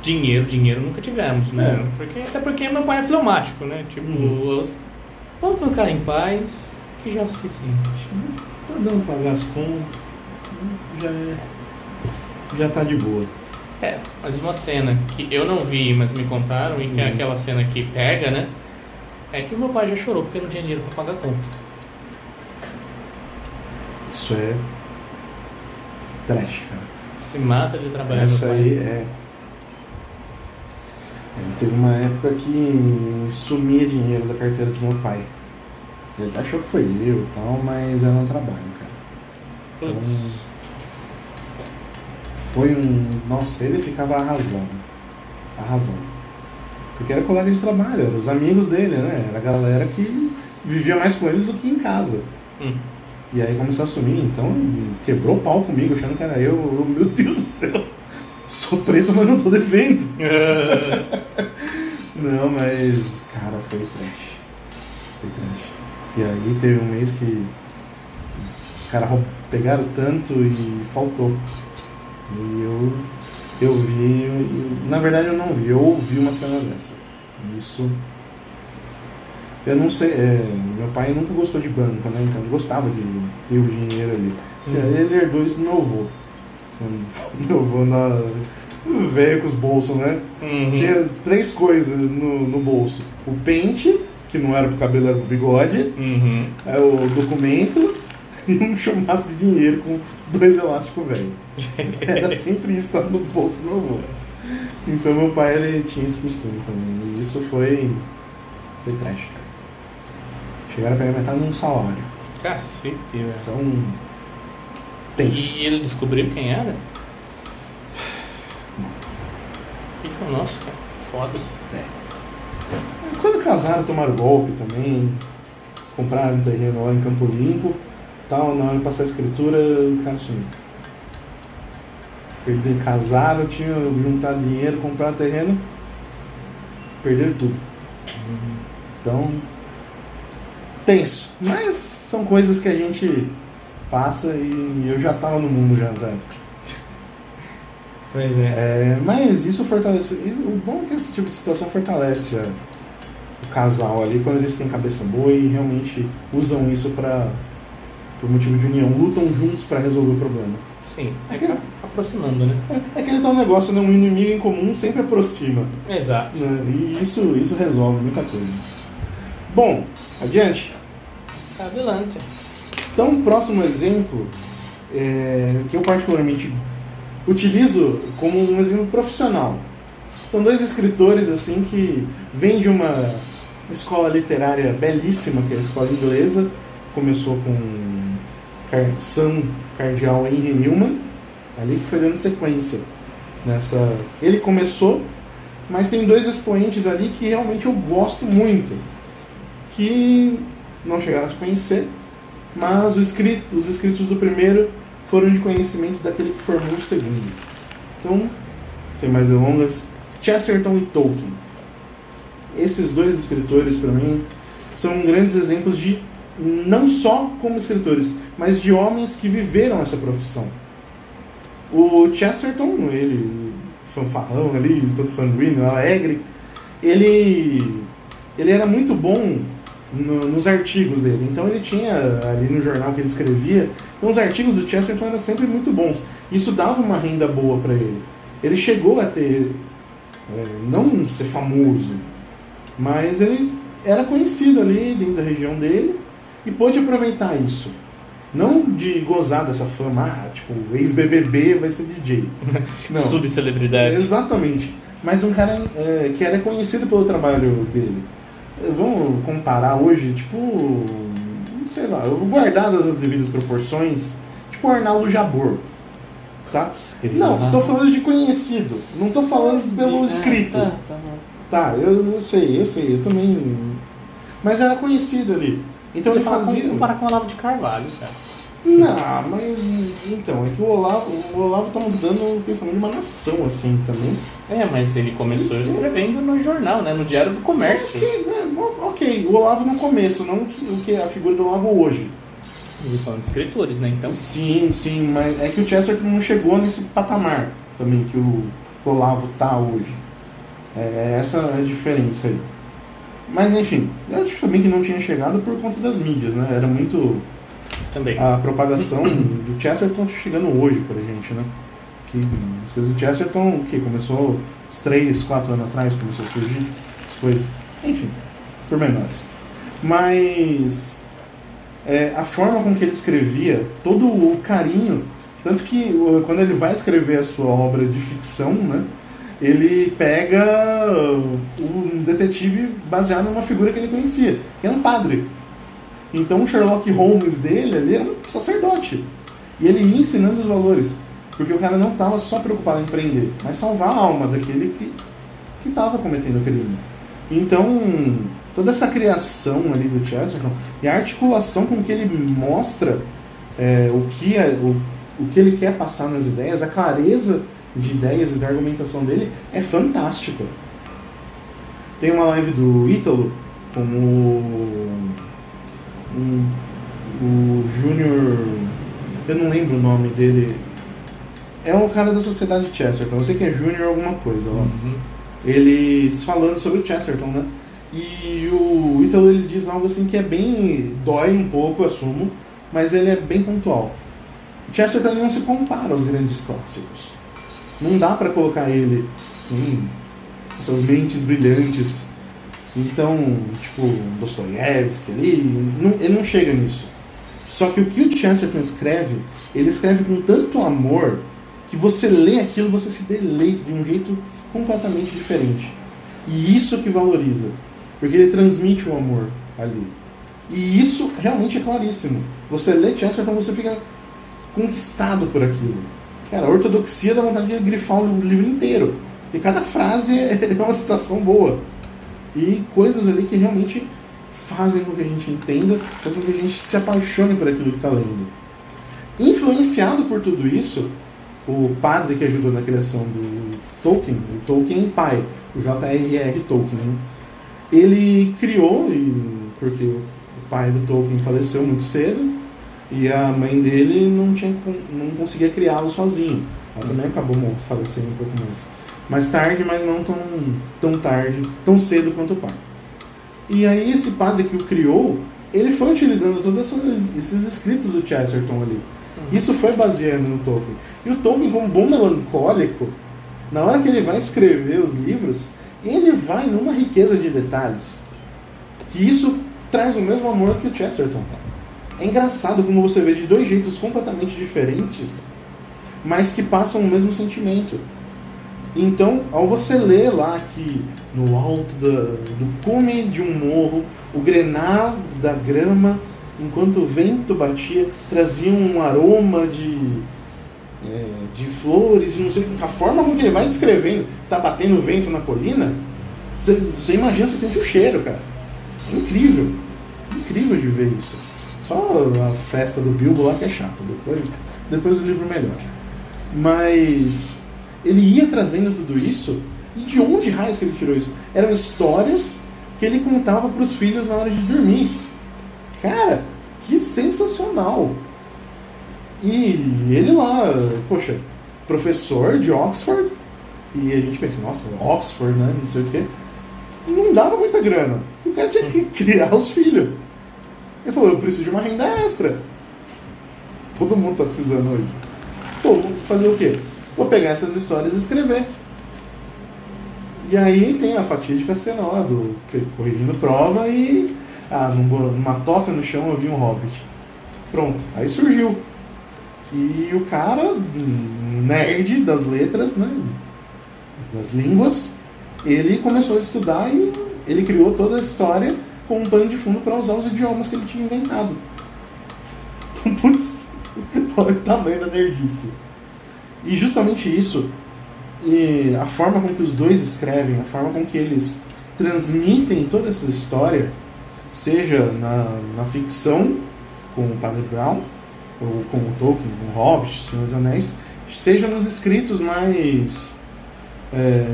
dinheiro, dinheiro nunca tivemos, né? É. Porque, até porque meu pai é fleumático, né? Tipo, Uhum. vamos ficar em paz, que já é o suficiente. Tá dando pra pagar as contas. Já é. Já tá de boa. É, mas uma cena que eu não vi, mas me contaram, e que é Uhum. aquela cena que pega, né? É que o meu pai já chorou porque não tinha dinheiro pra pagar a conta. Isso é. Trash, cara. Se mata de trabalhar Essa meu pai. aí é. É, teve uma época que sumia dinheiro da carteira do meu pai. Ele até achou que foi eu e tal, mas era um trabalho, cara. Então, foi um. Nossa, ele ficava arrasado. Arrasado. Porque era colega de trabalho, eram os amigos dele, né? Era a galera que vivia mais com eles do que em casa. Hum. E aí começou a sumir, então quebrou o pau comigo, achando que era eu. eu meu Deus do céu! Sou preto, mas não tô devendo. Não, mas, cara, foi trash. Foi trash. E aí teve um mês que os caras pegaram tanto e faltou. E eu, eu vi, e- na verdade eu não vi, eu ouvi uma cena dessa. Isso. Eu não sei, é, meu pai nunca gostou de banco, né? Então gostava de ter o dinheiro ali. Uhum. Ele herdou isso do meu avô. Meu avô na. Velho com os bolsos, né? Uhum. Tinha três coisas no, no bolso: o pente, que não era pro cabelo, era pro bigode, Uhum. é, o documento e um chumaço de dinheiro com dois elásticos velho. Era sempre isso que estava no bolso do meu avô. Então meu pai ele tinha esse costume também. E isso foi. Foi trash. Chegaram a pegar metade de um salário. Cacete, velho. Então. Tenso. E ele descobriu quem era? Fica, nossa, cara, foda. Quando casaram, tomaram golpe também. Compraram um terreno lá em Campo Limpo. Tal, na hora de passar a escritura, o cara sumiu. Perderam, casaram, tinham juntado dinheiro, compraram terreno. Perderam tudo. Então. Tenso. Mas são coisas que a gente passa e eu já tava no mundo já nessa época. Pois é. É, mas isso fortalece. O bom é que esse tipo de situação fortalece a- casal ali quando eles têm cabeça boa e realmente usam isso para por motivo de união, lutam juntos para resolver o problema. Sim, é Aquele- que aproximando, né? É, é aquele tal negócio, né? Um inimigo em comum sempre aproxima. Exato. né? E isso, isso resolve muita coisa. Bom, adiante. Adelante. Então, o próximo exemplo, é, que eu particularmente utilizo como um exemplo profissional. São dois escritores assim que vêm de uma escola literária belíssima, que é a escola inglesa. Começou com Sam Cardial Henry Newman, ali que foi dando sequência nessa. Ele começou, mas tem dois expoentes ali que realmente eu gosto muito, que não chegaram a se conhecer, mas escrito, os escritos do primeiro foram de conhecimento daquele que formou o segundo. Então, sem mais delongas, Chesterton e Tolkien. Esses dois escritores, para mim, são grandes exemplos de não só como escritores, mas de homens que viveram essa profissão. O Chesterton, ele, fanfarrão ali, todo sanguíneo, alegre, ele, ele era muito bom no, nos artigos dele. Então ele tinha ali no jornal que ele escrevia, então os artigos do Chesterton eram sempre muito bons. Isso dava uma renda boa para ele. Ele chegou a ter, é, não ser famoso, mas ele era conhecido ali dentro da região dele e pôde aproveitar isso. Não de gozar dessa fama, ah, tipo, ex-BBB vai ser DJ. Não. Subcelebridade. Exatamente. Mas um cara é, que era conhecido pelo trabalho dele. Vamos comparar hoje, tipo, sei lá, guardadas as devidas proporções, tipo o Arnaldo Jabor. Tá? Não, tô falando de conhecido. Não tô falando pelo escrito. tá, tá, Tá, eu, eu sei, eu sei, eu também. Mas era conhecido ali. Então ele fazia. comparar com o Olavo de Carvalho, cara. Não, mas então, é que o Olavo, o Olavo tá mudando o pensamento de uma nação, assim, também. É, mas ele começou escrevendo no jornal, né? No Diário do Comércio. Ok, né, ok, o Olavo no começo, não o que, é a figura do Olavo hoje. Eles são escritores, né? Então. Sim, sim, mas é que o Chesterton não chegou nesse patamar também que o Olavo tá hoje. É essa a diferença aí. Mas enfim, eu acho também que não tinha chegado por conta das mídias, né? Era muito também. a propagação do Chesterton chegando hoje pra gente, né? Que as coisas do Chesterton, que começou uns 3, 4 anos atrás, começou a surgir as coisas. Enfim, por menores. Mas é, a forma com que ele escrevia, todo o carinho, tanto que quando ele vai escrever a sua obra de ficção, né? Ele pega um detetive baseado numa figura que ele conhecia, que era um padre. Então o Sherlock Holmes dele ali era um sacerdote. E ele ia ensinando os valores. Porque o cara não estava só preocupado em prender, mas salvar a alma daquele que estava cometendo o crime. Então, toda essa criação ali do Chesterton e a articulação com que ele mostra é, o, que é, o, o que ele quer passar nas ideias, a clareza de ideias e da argumentação dele é fantástica. Tem uma live do Ítalo com o, um, o Júnior. Eu não lembro o nome dele. É um cara da Sociedade Chesterton. Eu sei que é Júnior alguma coisa lá. Uhum. Eles falando sobre o Chesterton, né? E o Ítalo ele diz algo assim que é bem. dói um pouco, assumo, mas ele é bem pontual. O Chesterton não se compara aos grandes clássicos. Não dá para colocar ele em essas mentes brilhantes. Então, tipo, Dostoiévski ali, não, ele não chega nisso. Só que o que o Chesterton escreve, ele escreve com tanto amor que você lê aquilo, você se deleita de um jeito completamente diferente. E isso que valoriza, porque ele transmite o amor ali. E isso realmente é claríssimo. Você lê Chesterton, você fica conquistado por aquilo. Cara, a ortodoxia dá vontade de grifar o livro inteiro. E cada frase é uma citação boa. E coisas ali que realmente fazem com que a gente entenda, fazem com que a gente se apaixone por aquilo que está lendo. Influenciado por tudo isso, o padre que ajudou na criação do Tolkien, o Tolkien pai, o J.R.R. Tolkien, ele criou, porque o pai do Tolkien faleceu muito cedo, e a mãe dele não, tinha, não conseguia criá-lo sozinho. Ela também acabou falecendo um pouco mais. Mais tarde, mas não tão, tão tarde, tão cedo quanto o pai. E aí esse padre que o criou, ele foi utilizando todos esses escritos do Chesterton ali. Isso foi baseando no Tolkien. E o Tolkien, como bom melancólico, na hora que ele vai escrever os livros, ele vai numa riqueza de detalhes. Que isso traz o mesmo amor que o Chesterton. É engraçado como você vê de dois jeitos completamente diferentes, mas que passam o mesmo sentimento. Então, ao você ler lá que no alto da, do cume de um morro, o grenar da grama, enquanto o vento batia, trazia um aroma de, é, de flores, não sei, a forma como ele vai descrevendo, tá batendo vento na colina, você, imagina, você sente o cheiro, cara. É incrível. Incrível de ver isso. Só a festa do Bilbo lá que é chata. Depois, depois o livro melhora. Mas ele ia trazendo tudo isso. E de onde raios que ele tirou isso? Eram histórias que ele contava para os filhos na hora de dormir. Cara, que sensacional! E ele lá, poxa, professor de Oxford. E a gente pensa, nossa, Oxford, né? Não sei o quê. Não dava muita grana. O cara tinha que criar os filhos. Ele falou, eu preciso de uma renda extra. Todo mundo tá precisando hoje. Pô, vou fazer o quê? Vou pegar essas histórias e escrever. E aí tem a fatídica cena lá do corrigindo prova e ah, numa toca no chão eu vi um hobbit. Pronto, aí surgiu. E o cara, nerd das letras, né? Das línguas, ele começou a estudar e ele criou toda a história com um pano de fundo para usar os idiomas que ele tinha inventado. Então, putz, olha o tamanho da nerdice. E justamente isso, e a forma com que os dois escrevem, a forma com que eles transmitem toda essa história, seja na, na ficção, com o Padre Brown, ou com o Tolkien, com o Hobbit, Senhor dos Anéis, seja nos escritos mais é,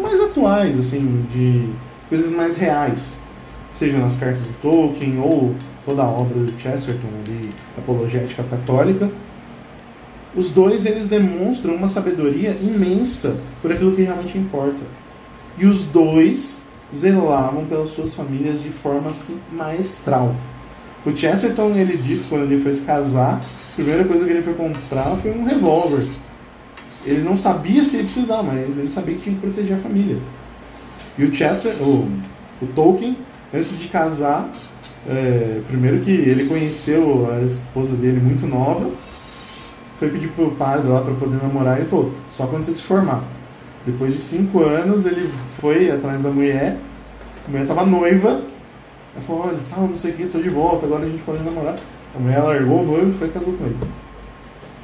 mais atuais, assim, de coisas mais reais, seja nas cartas do Tolkien ou toda a obra do Chesterton ali, apologética católica, os dois eles demonstram uma sabedoria imensa por aquilo que realmente importa. E os dois zelavam pelas suas famílias de forma assim, maestral. O Chesterton ele disse quando ele foi se casar, a primeira coisa que ele foi comprar foi um revólver. Ele não sabia se ele precisar, mas ele sabia que tinha que proteger a família. E o Chester, o, o Tolkien, antes de casar, é, primeiro que ele conheceu a esposa dele muito nova, foi pedir pro padre lá para poder namorar e falou, só quando você se formar. Depois de cinco anos ele foi atrás da mulher, a mulher tava noiva, ela falou, olha, tal, não sei o que, tô de volta, agora a gente pode namorar. A mulher largou o noivo e foi e casou com ele.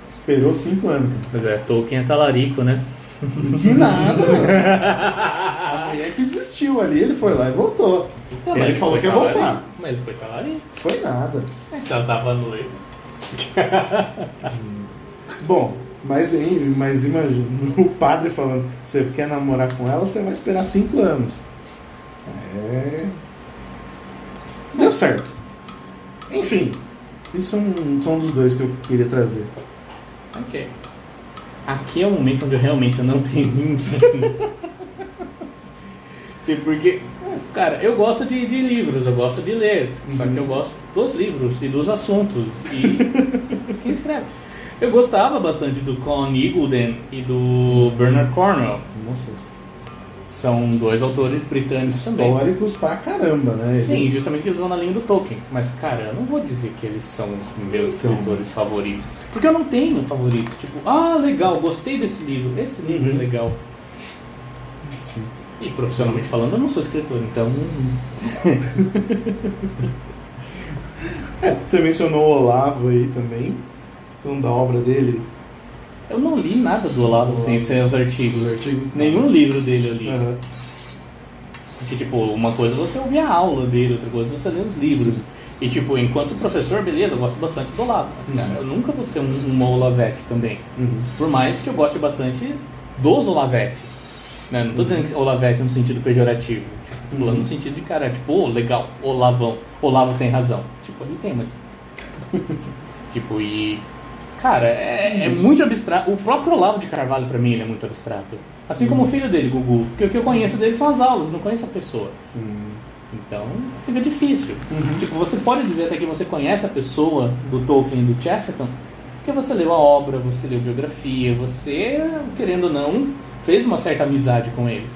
Esperou cinco anos. Pois é, Tolkien é talarico, né? Que nada! a mulher que ali, ele foi lá e voltou. Não, ele, ele falou que ia voltar. Mas ele foi talarico. Foi nada. Mas ela tava noiva. Bom, mas, hein, mas imagina, o padre falando, você quer namorar com ela, você vai esperar cinco anos. É. Deu certo. Enfim, isso são, são um dos dois que eu queria trazer. Ok. Aqui é o momento onde eu realmente eu não tenho ninguém. porque, cara, eu gosto de, de livros, eu gosto de ler. Uhum. Só que eu gosto dos livros e dos assuntos. E quem escreve? Eu gostava bastante do Con Eagledon e do Bernard Cornwell. Nossa. São dois autores britânicos também. Históricos pra caramba, né? Sim, justamente que eles vão na linha do Tolkien. Mas, cara, eu não vou dizer que eles são os meus Sim. escritores favoritos. Porque eu não tenho favorito. Tipo, ah, legal, gostei desse livro. Esse livro é uhum. é legal. E profissionalmente falando, eu não sou escritor, então. é, você mencionou o Olavo aí também. Então, da obra dele. Eu não li nada do Olavo sem ser os artigos. Os artigos. Nenhum livro dele eu li. Uhum. Porque, tipo, uma coisa é você ouvir a aula dele, outra coisa é você ler os livros. Sim. E, tipo, enquanto professor, beleza, eu gosto bastante do Olavo. Mas, uhum. cara, eu nunca vou ser um, um Olavete também. Uhum. Por mais que eu goste bastante dos Olavetes. Né? Não tô dizendo que Olavete no sentido pejorativo. Tipo, uhum. no sentido de, cara, tipo, oh, legal, Olavão, Olavo tem razão. Tipo, ele tem, mas... tipo, e Cara, é, é, muito abstrato. O próprio Olavo de Carvalho, para mim, ele é muito abstrato. Assim como o filho dele, Gugu. Porque o que eu conheço dele são as aulas, não conheço a pessoa. Hum. Então, fica difícil. Uhum. Tipo, você pode dizer até que você conhece a pessoa do Tolkien e do Chesterton, porque você leu a obra, você leu biografia, você, querendo ou não, fez uma certa amizade com eles.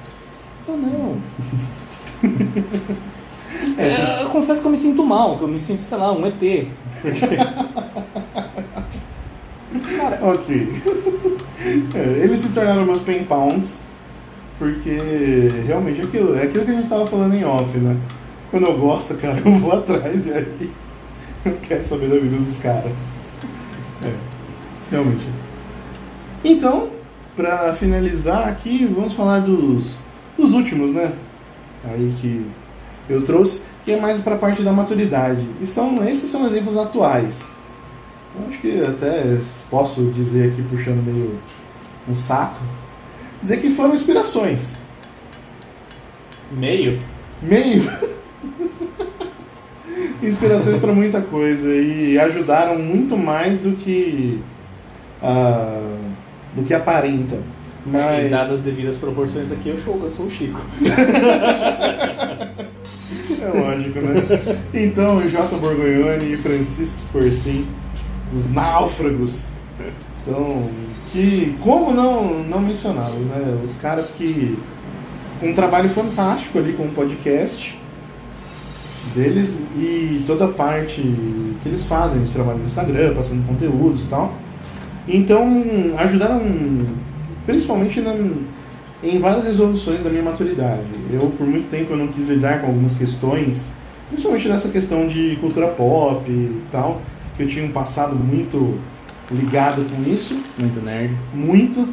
Eu não. é, eu confesso que eu me sinto mal, que eu me sinto, sei lá, um ET. Porque... Cara, ok. É, eles se tornaram meus pen pounds porque realmente é aquilo, é aquilo que a gente tava falando em off, né? Quando eu gosto, cara, eu vou atrás e aí eu quero saber da vida dos caras. É, realmente. Então, pra finalizar aqui, vamos falar dos, dos últimos, né? Aí que eu trouxe, que é mais pra parte da maturidade. E são, esses são exemplos atuais. Acho que até posso dizer aqui, puxando meio um saco, dizer que foram inspirações. Meio? Meio. inspirações para muita coisa e ajudaram muito mais do que uh, do que aparenta. Mas... E dadas as devidas proporções aqui, eu, sou, eu sou o Chico. É lógico, né? Então, J. Borgognoni e Francisco Sforcin, os náufragos. Então, que como não, não mencioná-los, né? Os caras que com um trabalho fantástico ali com o podcast deles e toda a parte que eles fazem de trabalho no Instagram, passando conteúdos e tal. Então, ajudaram principalmente na, em várias resoluções da minha maturidade. Eu, por muito tempo, eu não quis lidar com algumas questões, principalmente nessa questão de cultura pop e tal, que eu tinha um passado muito ligado com isso. Muito nerd. Muito.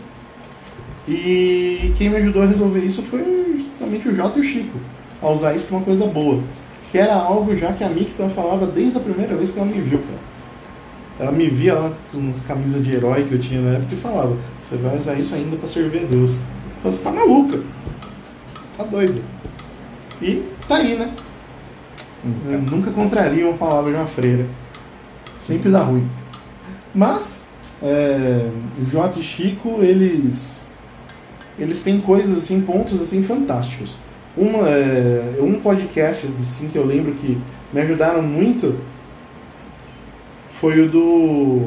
E quem me ajudou a resolver isso foi justamente o Jota e o Chico, a usar isso para uma coisa boa. Que era algo já que a Mikta falava desde a primeira vez que ela me viu, cara. Ela me via lá com umas camisas de herói que eu tinha na época e falava: Você vai usar isso ainda para servir a Deus. Você tá maluca. Tá doida. E tá aí, né? Eu nunca contraria uma palavra de uma freira. Sempre dá ruim. Mas, é, Jota e Chico, eles eles têm coisas assim, pontos assim fantásticos. Uma, é, um podcast assim, que eu lembro que me ajudaram muito foi o do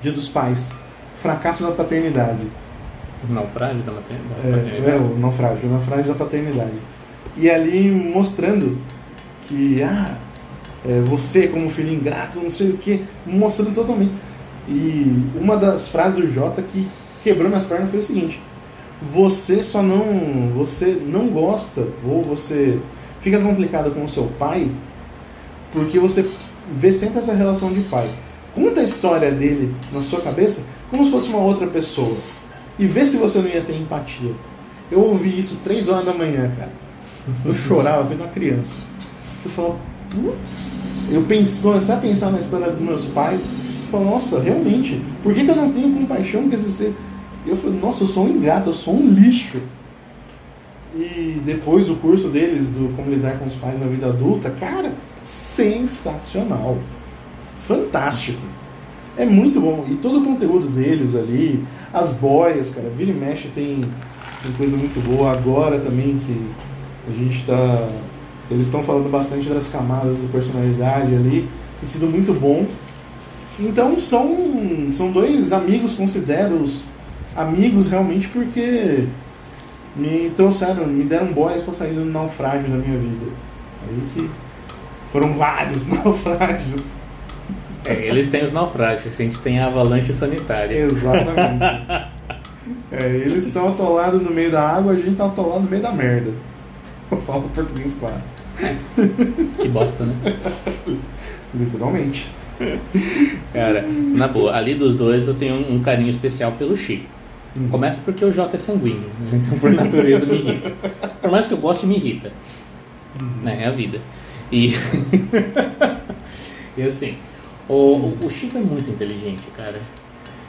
Dia dos Pais, Fracasso da Paternidade. O naufrágio da maternidade. É, é, o naufrágio, o naufrágio da paternidade. E ali mostrando que, ah, é, você como filho ingrato, não sei o que, mostrando totalmente. E uma das frases do Jota que quebrou minhas pernas foi o seguinte: você só não, você não gosta ou você fica complicado com o seu pai porque você vê sempre essa relação de pai. Conta a história dele na sua cabeça como se fosse uma outra pessoa e vê se você não ia ter empatia. Eu ouvi isso três horas da manhã, cara. Eu chorava, feito uma criança. Eu falava, putz. Eu pense, comecei a pensar na história dos meus pais. Eu falei, nossa, realmente, por que, que eu não tenho compaixão com esse ser? Eu falei, nossa, eu sou um ingrato, eu sou um lixo. E depois o curso deles, do Como Lidar com os Pais na Vida Adulta, cara, sensacional. Fantástico. É muito bom. E todo o conteúdo deles ali, as boias, cara, vira e mexe tem, tem coisa muito boa. Agora também que a gente está. Eles estão falando bastante das camadas da personalidade ali. Tem sido muito bom. Então são, são dois amigos, considero os amigos realmente porque me trouxeram, me deram boias para sair do naufrágio da minha vida. Aí que foram vários naufrágios. É, eles têm os naufrágios, a gente tem a avalanche sanitária. Exatamente. é, eles estão atolados no meio da água, a gente está atolado no meio da merda. Eu falo português, claro. Que bosta, né? Literalmente. Cara, na boa, ali dos dois eu tenho um, carinho especial pelo Chico. Uhum. Começa porque o Jota é sanguíneo, né? então por natureza me irrita. Por mais que eu goste, me irrita. Né? É a vida. E, e assim, o, o Chico é muito inteligente, cara.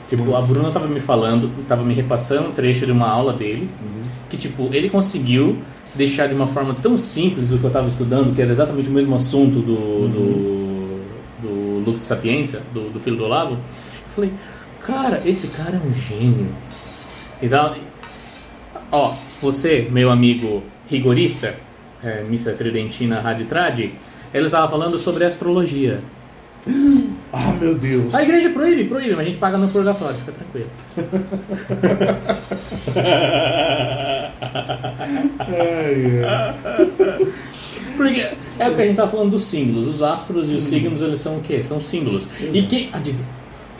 Tipo, a Bruna tava me falando, tava me repassando um trecho de uma aula dele, uhum. que tipo, ele conseguiu deixar de uma forma tão simples o que eu estava estudando, que era exatamente o mesmo assunto do, uhum. do, do Lux Sapiência, do, do filho do Olavo. Eu falei, cara, esse cara é um gênio. Então, ó, você, meu amigo rigorista, é, Missa Tridentina Raditrad, ele estava falando sobre astrologia. Ah, meu Deus. A igreja proíbe, proíbe, mas a gente paga no purgatório, fica tranquilo. Porque é o que a gente tá falando dos símbolos. Os astros e os hum. signos, eles são o quê? São símbolos. E que, adivinha,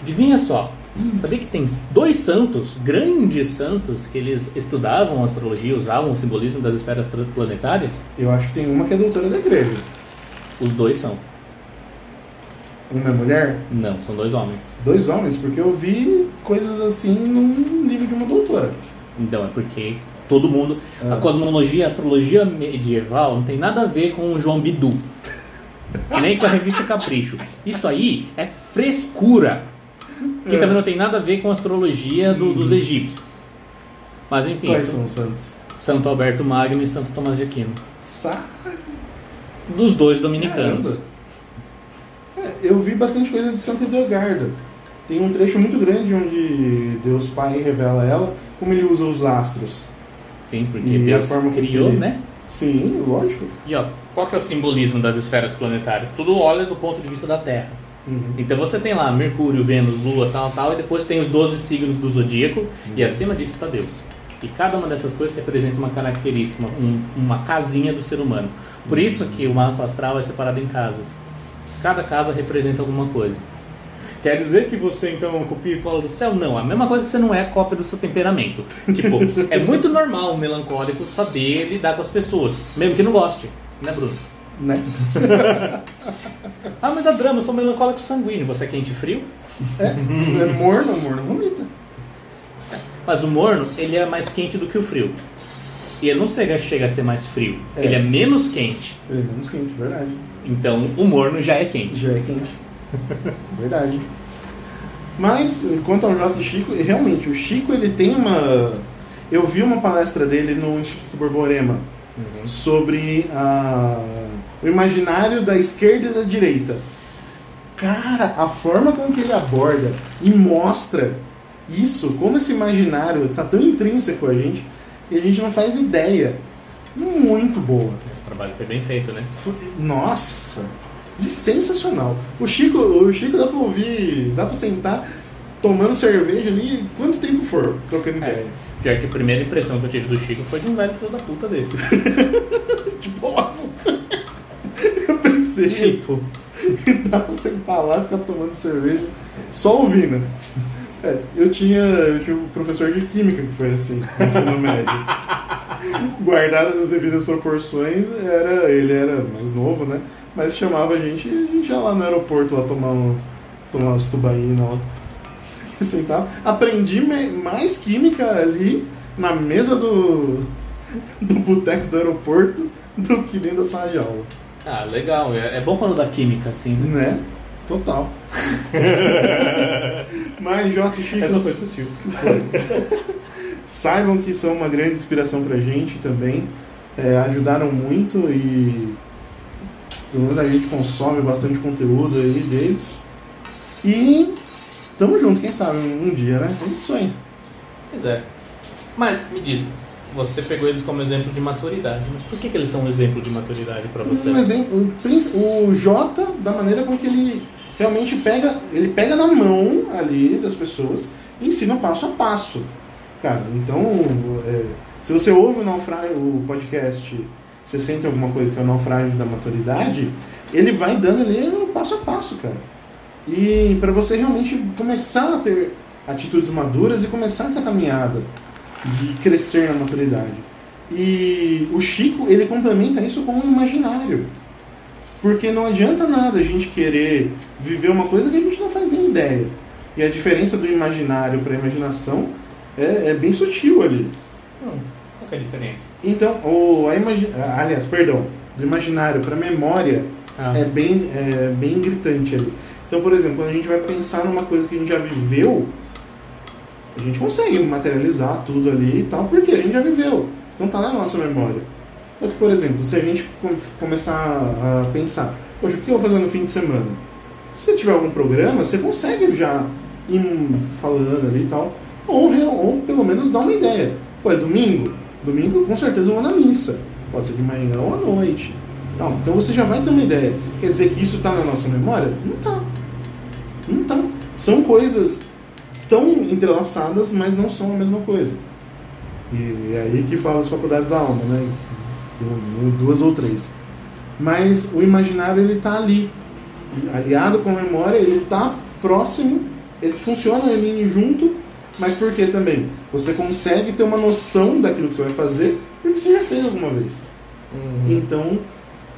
adivinha só, hum. sabia que tem dois santos, grandes santos, que eles estudavam astrologia, usavam o simbolismo das esferas planetárias? Eu acho que tem uma que é doutora da igreja. Os dois são. Uma é mulher? Não, são dois homens. Dois homens? Porque eu vi coisas assim no livro de uma doutora. Então, é porque todo mundo. Ah. A cosmologia, a astrologia medieval não tem nada a ver com o João Bidu. nem com a revista Capricho. Isso aí é frescura. Que é. também não tem nada a ver com a astrologia do, dos uhum. egípcios. Mas enfim. Quais são os santos? Santo Alberto Magno e Santo Tomás de Aquino. Sa... Dos dois dominicanos. É, eu vi bastante coisa de Santa Edelgarda. tem um trecho muito grande onde Deus Pai revela a ela como ele usa os astros. Sim, porque E a Deus criou, ele- né? Sim, lógico. E ó, qual que é o simbolismo das esferas planetárias? Tudo olha do ponto de vista da Terra. Uhum. Então você tem lá Mercúrio, Vênus, Lua, tal, tal, e depois tem os 12 signos do zodíaco, e acima disso está Deus. E cada uma dessas coisas representa uma característica, uma, um- uma casinha do ser humano. Por isso que o mapa astral é separado em casas. Cada casa representa alguma coisa. Quer dizer que você então copia e cola do céu? Não, a mesma coisa que você não é cópia do seu temperamento. Tipo, é muito normal o melancólico saber lidar com as pessoas, mesmo que não goste, né, Bruno? Né? Ah, mas dá drama, eu sou melancólico sanguíneo. Você é quente e frio? É, é morno, morno vomita. Mas o morno, ele é mais quente do que o frio. E ele não chega, chega a ser mais frio. É. Ele é menos quente. Ele é menos quente, verdade. Então, o morno já é quente. Já é quente. verdade. Mas, quanto ao J. Chico, realmente, o Chico ele tem uma. Eu vi uma palestra dele no Instituto Borborema sobre a... o imaginário da esquerda e da direita. Cara, a forma com que ele aborda e mostra isso, como esse imaginário tá tão intrínseco a gente, e a gente não faz ideia. Muito boa. O trabalho foi bem feito, né? Nossa, de sensacional. O Chico, o Chico dá pra ouvir, dá pra sentar tomando cerveja ali quanto tempo for, trocando É. ideias. Pior que a primeira impressão que eu tive do Chico foi de um velho filho da puta desse. Tipo, eu pensei, tipo, dá pra sentar lá e ficar tomando cerveja só ouvindo. É, eu tinha, eu tinha um professor de química que foi assim, no ensino médio. Guardadas as devidas proporções, era, ele era mais novo, né? Mas chamava a gente e a gente ia lá no aeroporto lá tomar, um, tomar umas tubaína lá. Sentar. Aprendi me- mais química ali na mesa do, do boteco do aeroporto do que dentro da sala de aula. Ah, legal. É, é bom quando dá química assim, né? Né? Total. Mas J. Chico. Essa foi sutil. Saibam que são uma grande inspiração pra gente também. É, ajudaram muito e pelo menos a gente consome bastante conteúdo aí deles. E tamo junto, quem sabe, um, um dia, né? A gente sonha. Pois é. Mas, me diz, você pegou eles como exemplo de maturidade, mas por que, que eles são um exemplo de maturidade pra você? Um exemplo, o, Jota, da maneira com que ele realmente pega, ele pega na mão ali das pessoas e ensina passo a passo. Cara, então, é, se você ouve o naufrágio, o podcast 60 alguma coisa que é o naufrágio da maturidade, ele vai dando ali passo a passo, cara. E para você realmente começar a ter atitudes maduras e começar essa caminhada de crescer na maturidade. E o Chico, ele complementa isso com um imaginário. Porque não adianta nada a gente querer viver uma coisa que a gente não faz nem ideia. E a diferença do imaginário para a imaginação é, é bem sutil ali. Hum, qual que é a diferença? Então, o, a imagi aliás, perdão, do imaginário para a memória Ah, é bem, é bem gritante ali. Então, por exemplo, quando a gente vai pensar numa coisa que a gente já viveu, a gente consegue materializar tudo ali e tal, porque a gente já viveu. Então tá na nossa memória. Que, por exemplo, se a gente com- começar a pensar, poxa, o que eu vou fazer no fim de semana? Se você tiver algum programa, você consegue já ir falando ali e tal, ou, ou pelo menos dar uma ideia. Pô, é domingo? Domingo com certeza eu vou na missa. Pode ser de manhã ou à noite. Não, então você já vai ter uma ideia. Quer dizer que isso está na nossa memória? Não está. Não está. São coisas estão entrelaçadas, mas não são a mesma coisa. E é aí que fala as faculdades da alma, né? Duas ou três. Mas o imaginário ele está ali, aliado com a memória, ele está próximo, ele funciona ali junto, mas por que também? Você consegue ter uma noção daquilo que você vai fazer, porque você já fez alguma vez. uhum. Então,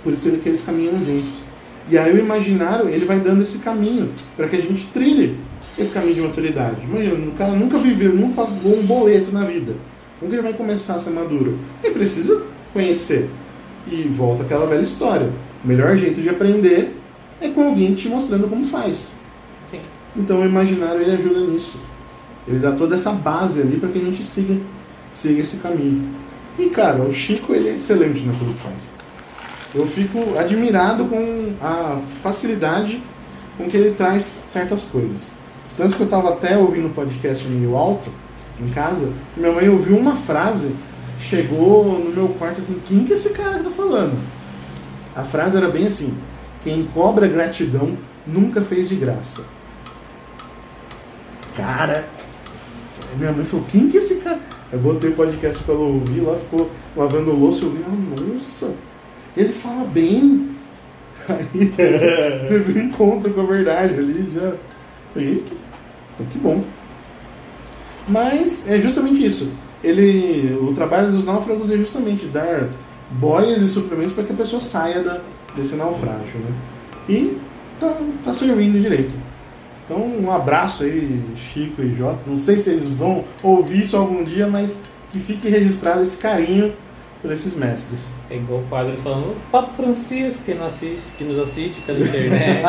por isso que eles caminham juntos. E aí o imaginário, ele vai dando esse caminho para que a gente trilhe esse caminho de maturidade. Imagina, o cara nunca viveu, nunca pagou um boleto na vida. Como que ele vai começar a ser maduro? Ele precisa conhecer. E volta aquela velha história. O melhor jeito de aprender é com alguém te mostrando como faz. Sim. Então o imaginário ele ajuda nisso. Ele dá toda essa base ali para que a gente siga, siga esse caminho. E cara, o Chico ele é excelente naquilo que faz. Eu fico admirado com a facilidade com que ele traz certas coisas. Tanto que eu tava até ouvindo o podcast meio alto, em casa, minha mãe ouviu uma frase, chegou no meu quarto assim, quem que é esse cara que tá falando? A frase era bem assim, quem cobra gratidão nunca fez de graça. Cara, minha mãe falou, quem que é esse cara? Eu botei o podcast pra ela ouvir, lá ficou lavando o louço, eu vi, ah, nossa, ele fala bem. Aí teve um encontro com a verdade ali, já. Eita, então que bom. Mas é justamente isso. Ele, o trabalho dos náufragos é justamente dar boias e suprimentos para que a pessoa saia da, desse naufrágio, né? E tá, tá servindo direito. Então, um abraço aí, Chico e Jota. Não sei se eles vão ouvir isso algum dia, mas que fique registrado esse carinho por esses mestres. É igual o padre falando, o Papa Francisco que, não assiste, que nos assiste pela internet.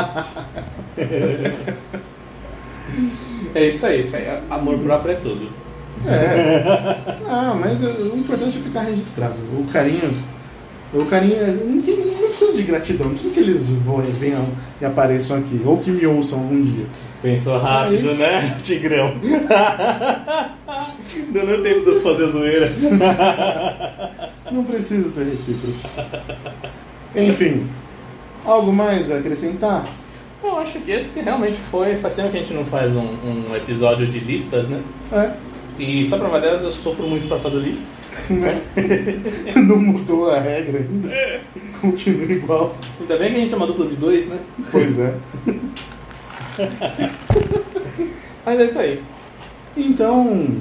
é isso aí, isso aí. Amor próprio é tudo. É. Ah, mas o importante é ficar registrado. O carinho. O carinho. é- Não, não precisa de gratidão, não precisa que eles vão, venham e apareçam aqui. Ou que me ouçam algum dia. Pensou rápido, Aí- né, Tigrão? Deu nem tempo de fazer zoeira. Não precisa ser recíproco. Enfim. Algo mais a acrescentar? Eu acho que esse que realmente foi. Faz tempo que a gente não faz um, um episódio de listas, né? É. E só prova delas, eu sofro muito pra fazer lista. Né? Não mudou a regra ainda. Continua igual. Ainda bem que a gente é uma dupla de dois, né? Pois é. Mas é isso aí. Então,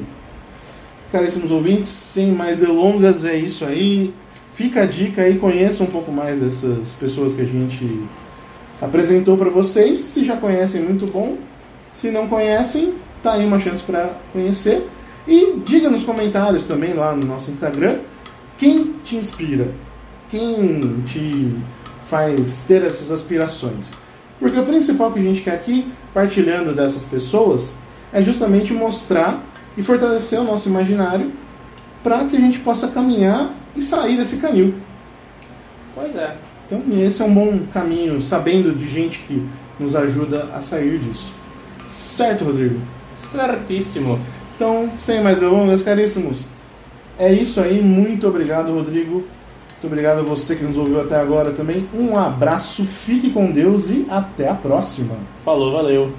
caríssimos ouvintes, sem mais delongas, é isso aí. Fica a dica aí, conheça um pouco mais dessas pessoas que a gente apresentou para vocês. Se já conhecem, muito bom. Se não conhecem, tá aí uma chance para conhecer. E diga nos comentários também lá no nosso Instagram quem te inspira, quem te faz ter essas aspirações. Porque o principal que a gente quer aqui, partilhando dessas pessoas, é justamente mostrar e fortalecer o nosso imaginário para que a gente possa caminhar e sair desse canil. Pois é. Então, esse é um bom caminho, sabendo de gente que nos ajuda a sair disso. Certo, Rodrigo? Certíssimo. Então, sem mais delongas, caríssimos, é isso aí. Muito obrigado, Rodrigo. Muito obrigado a você que nos ouviu até agora também. Um abraço, fique com Deus e até a próxima. Falou, valeu.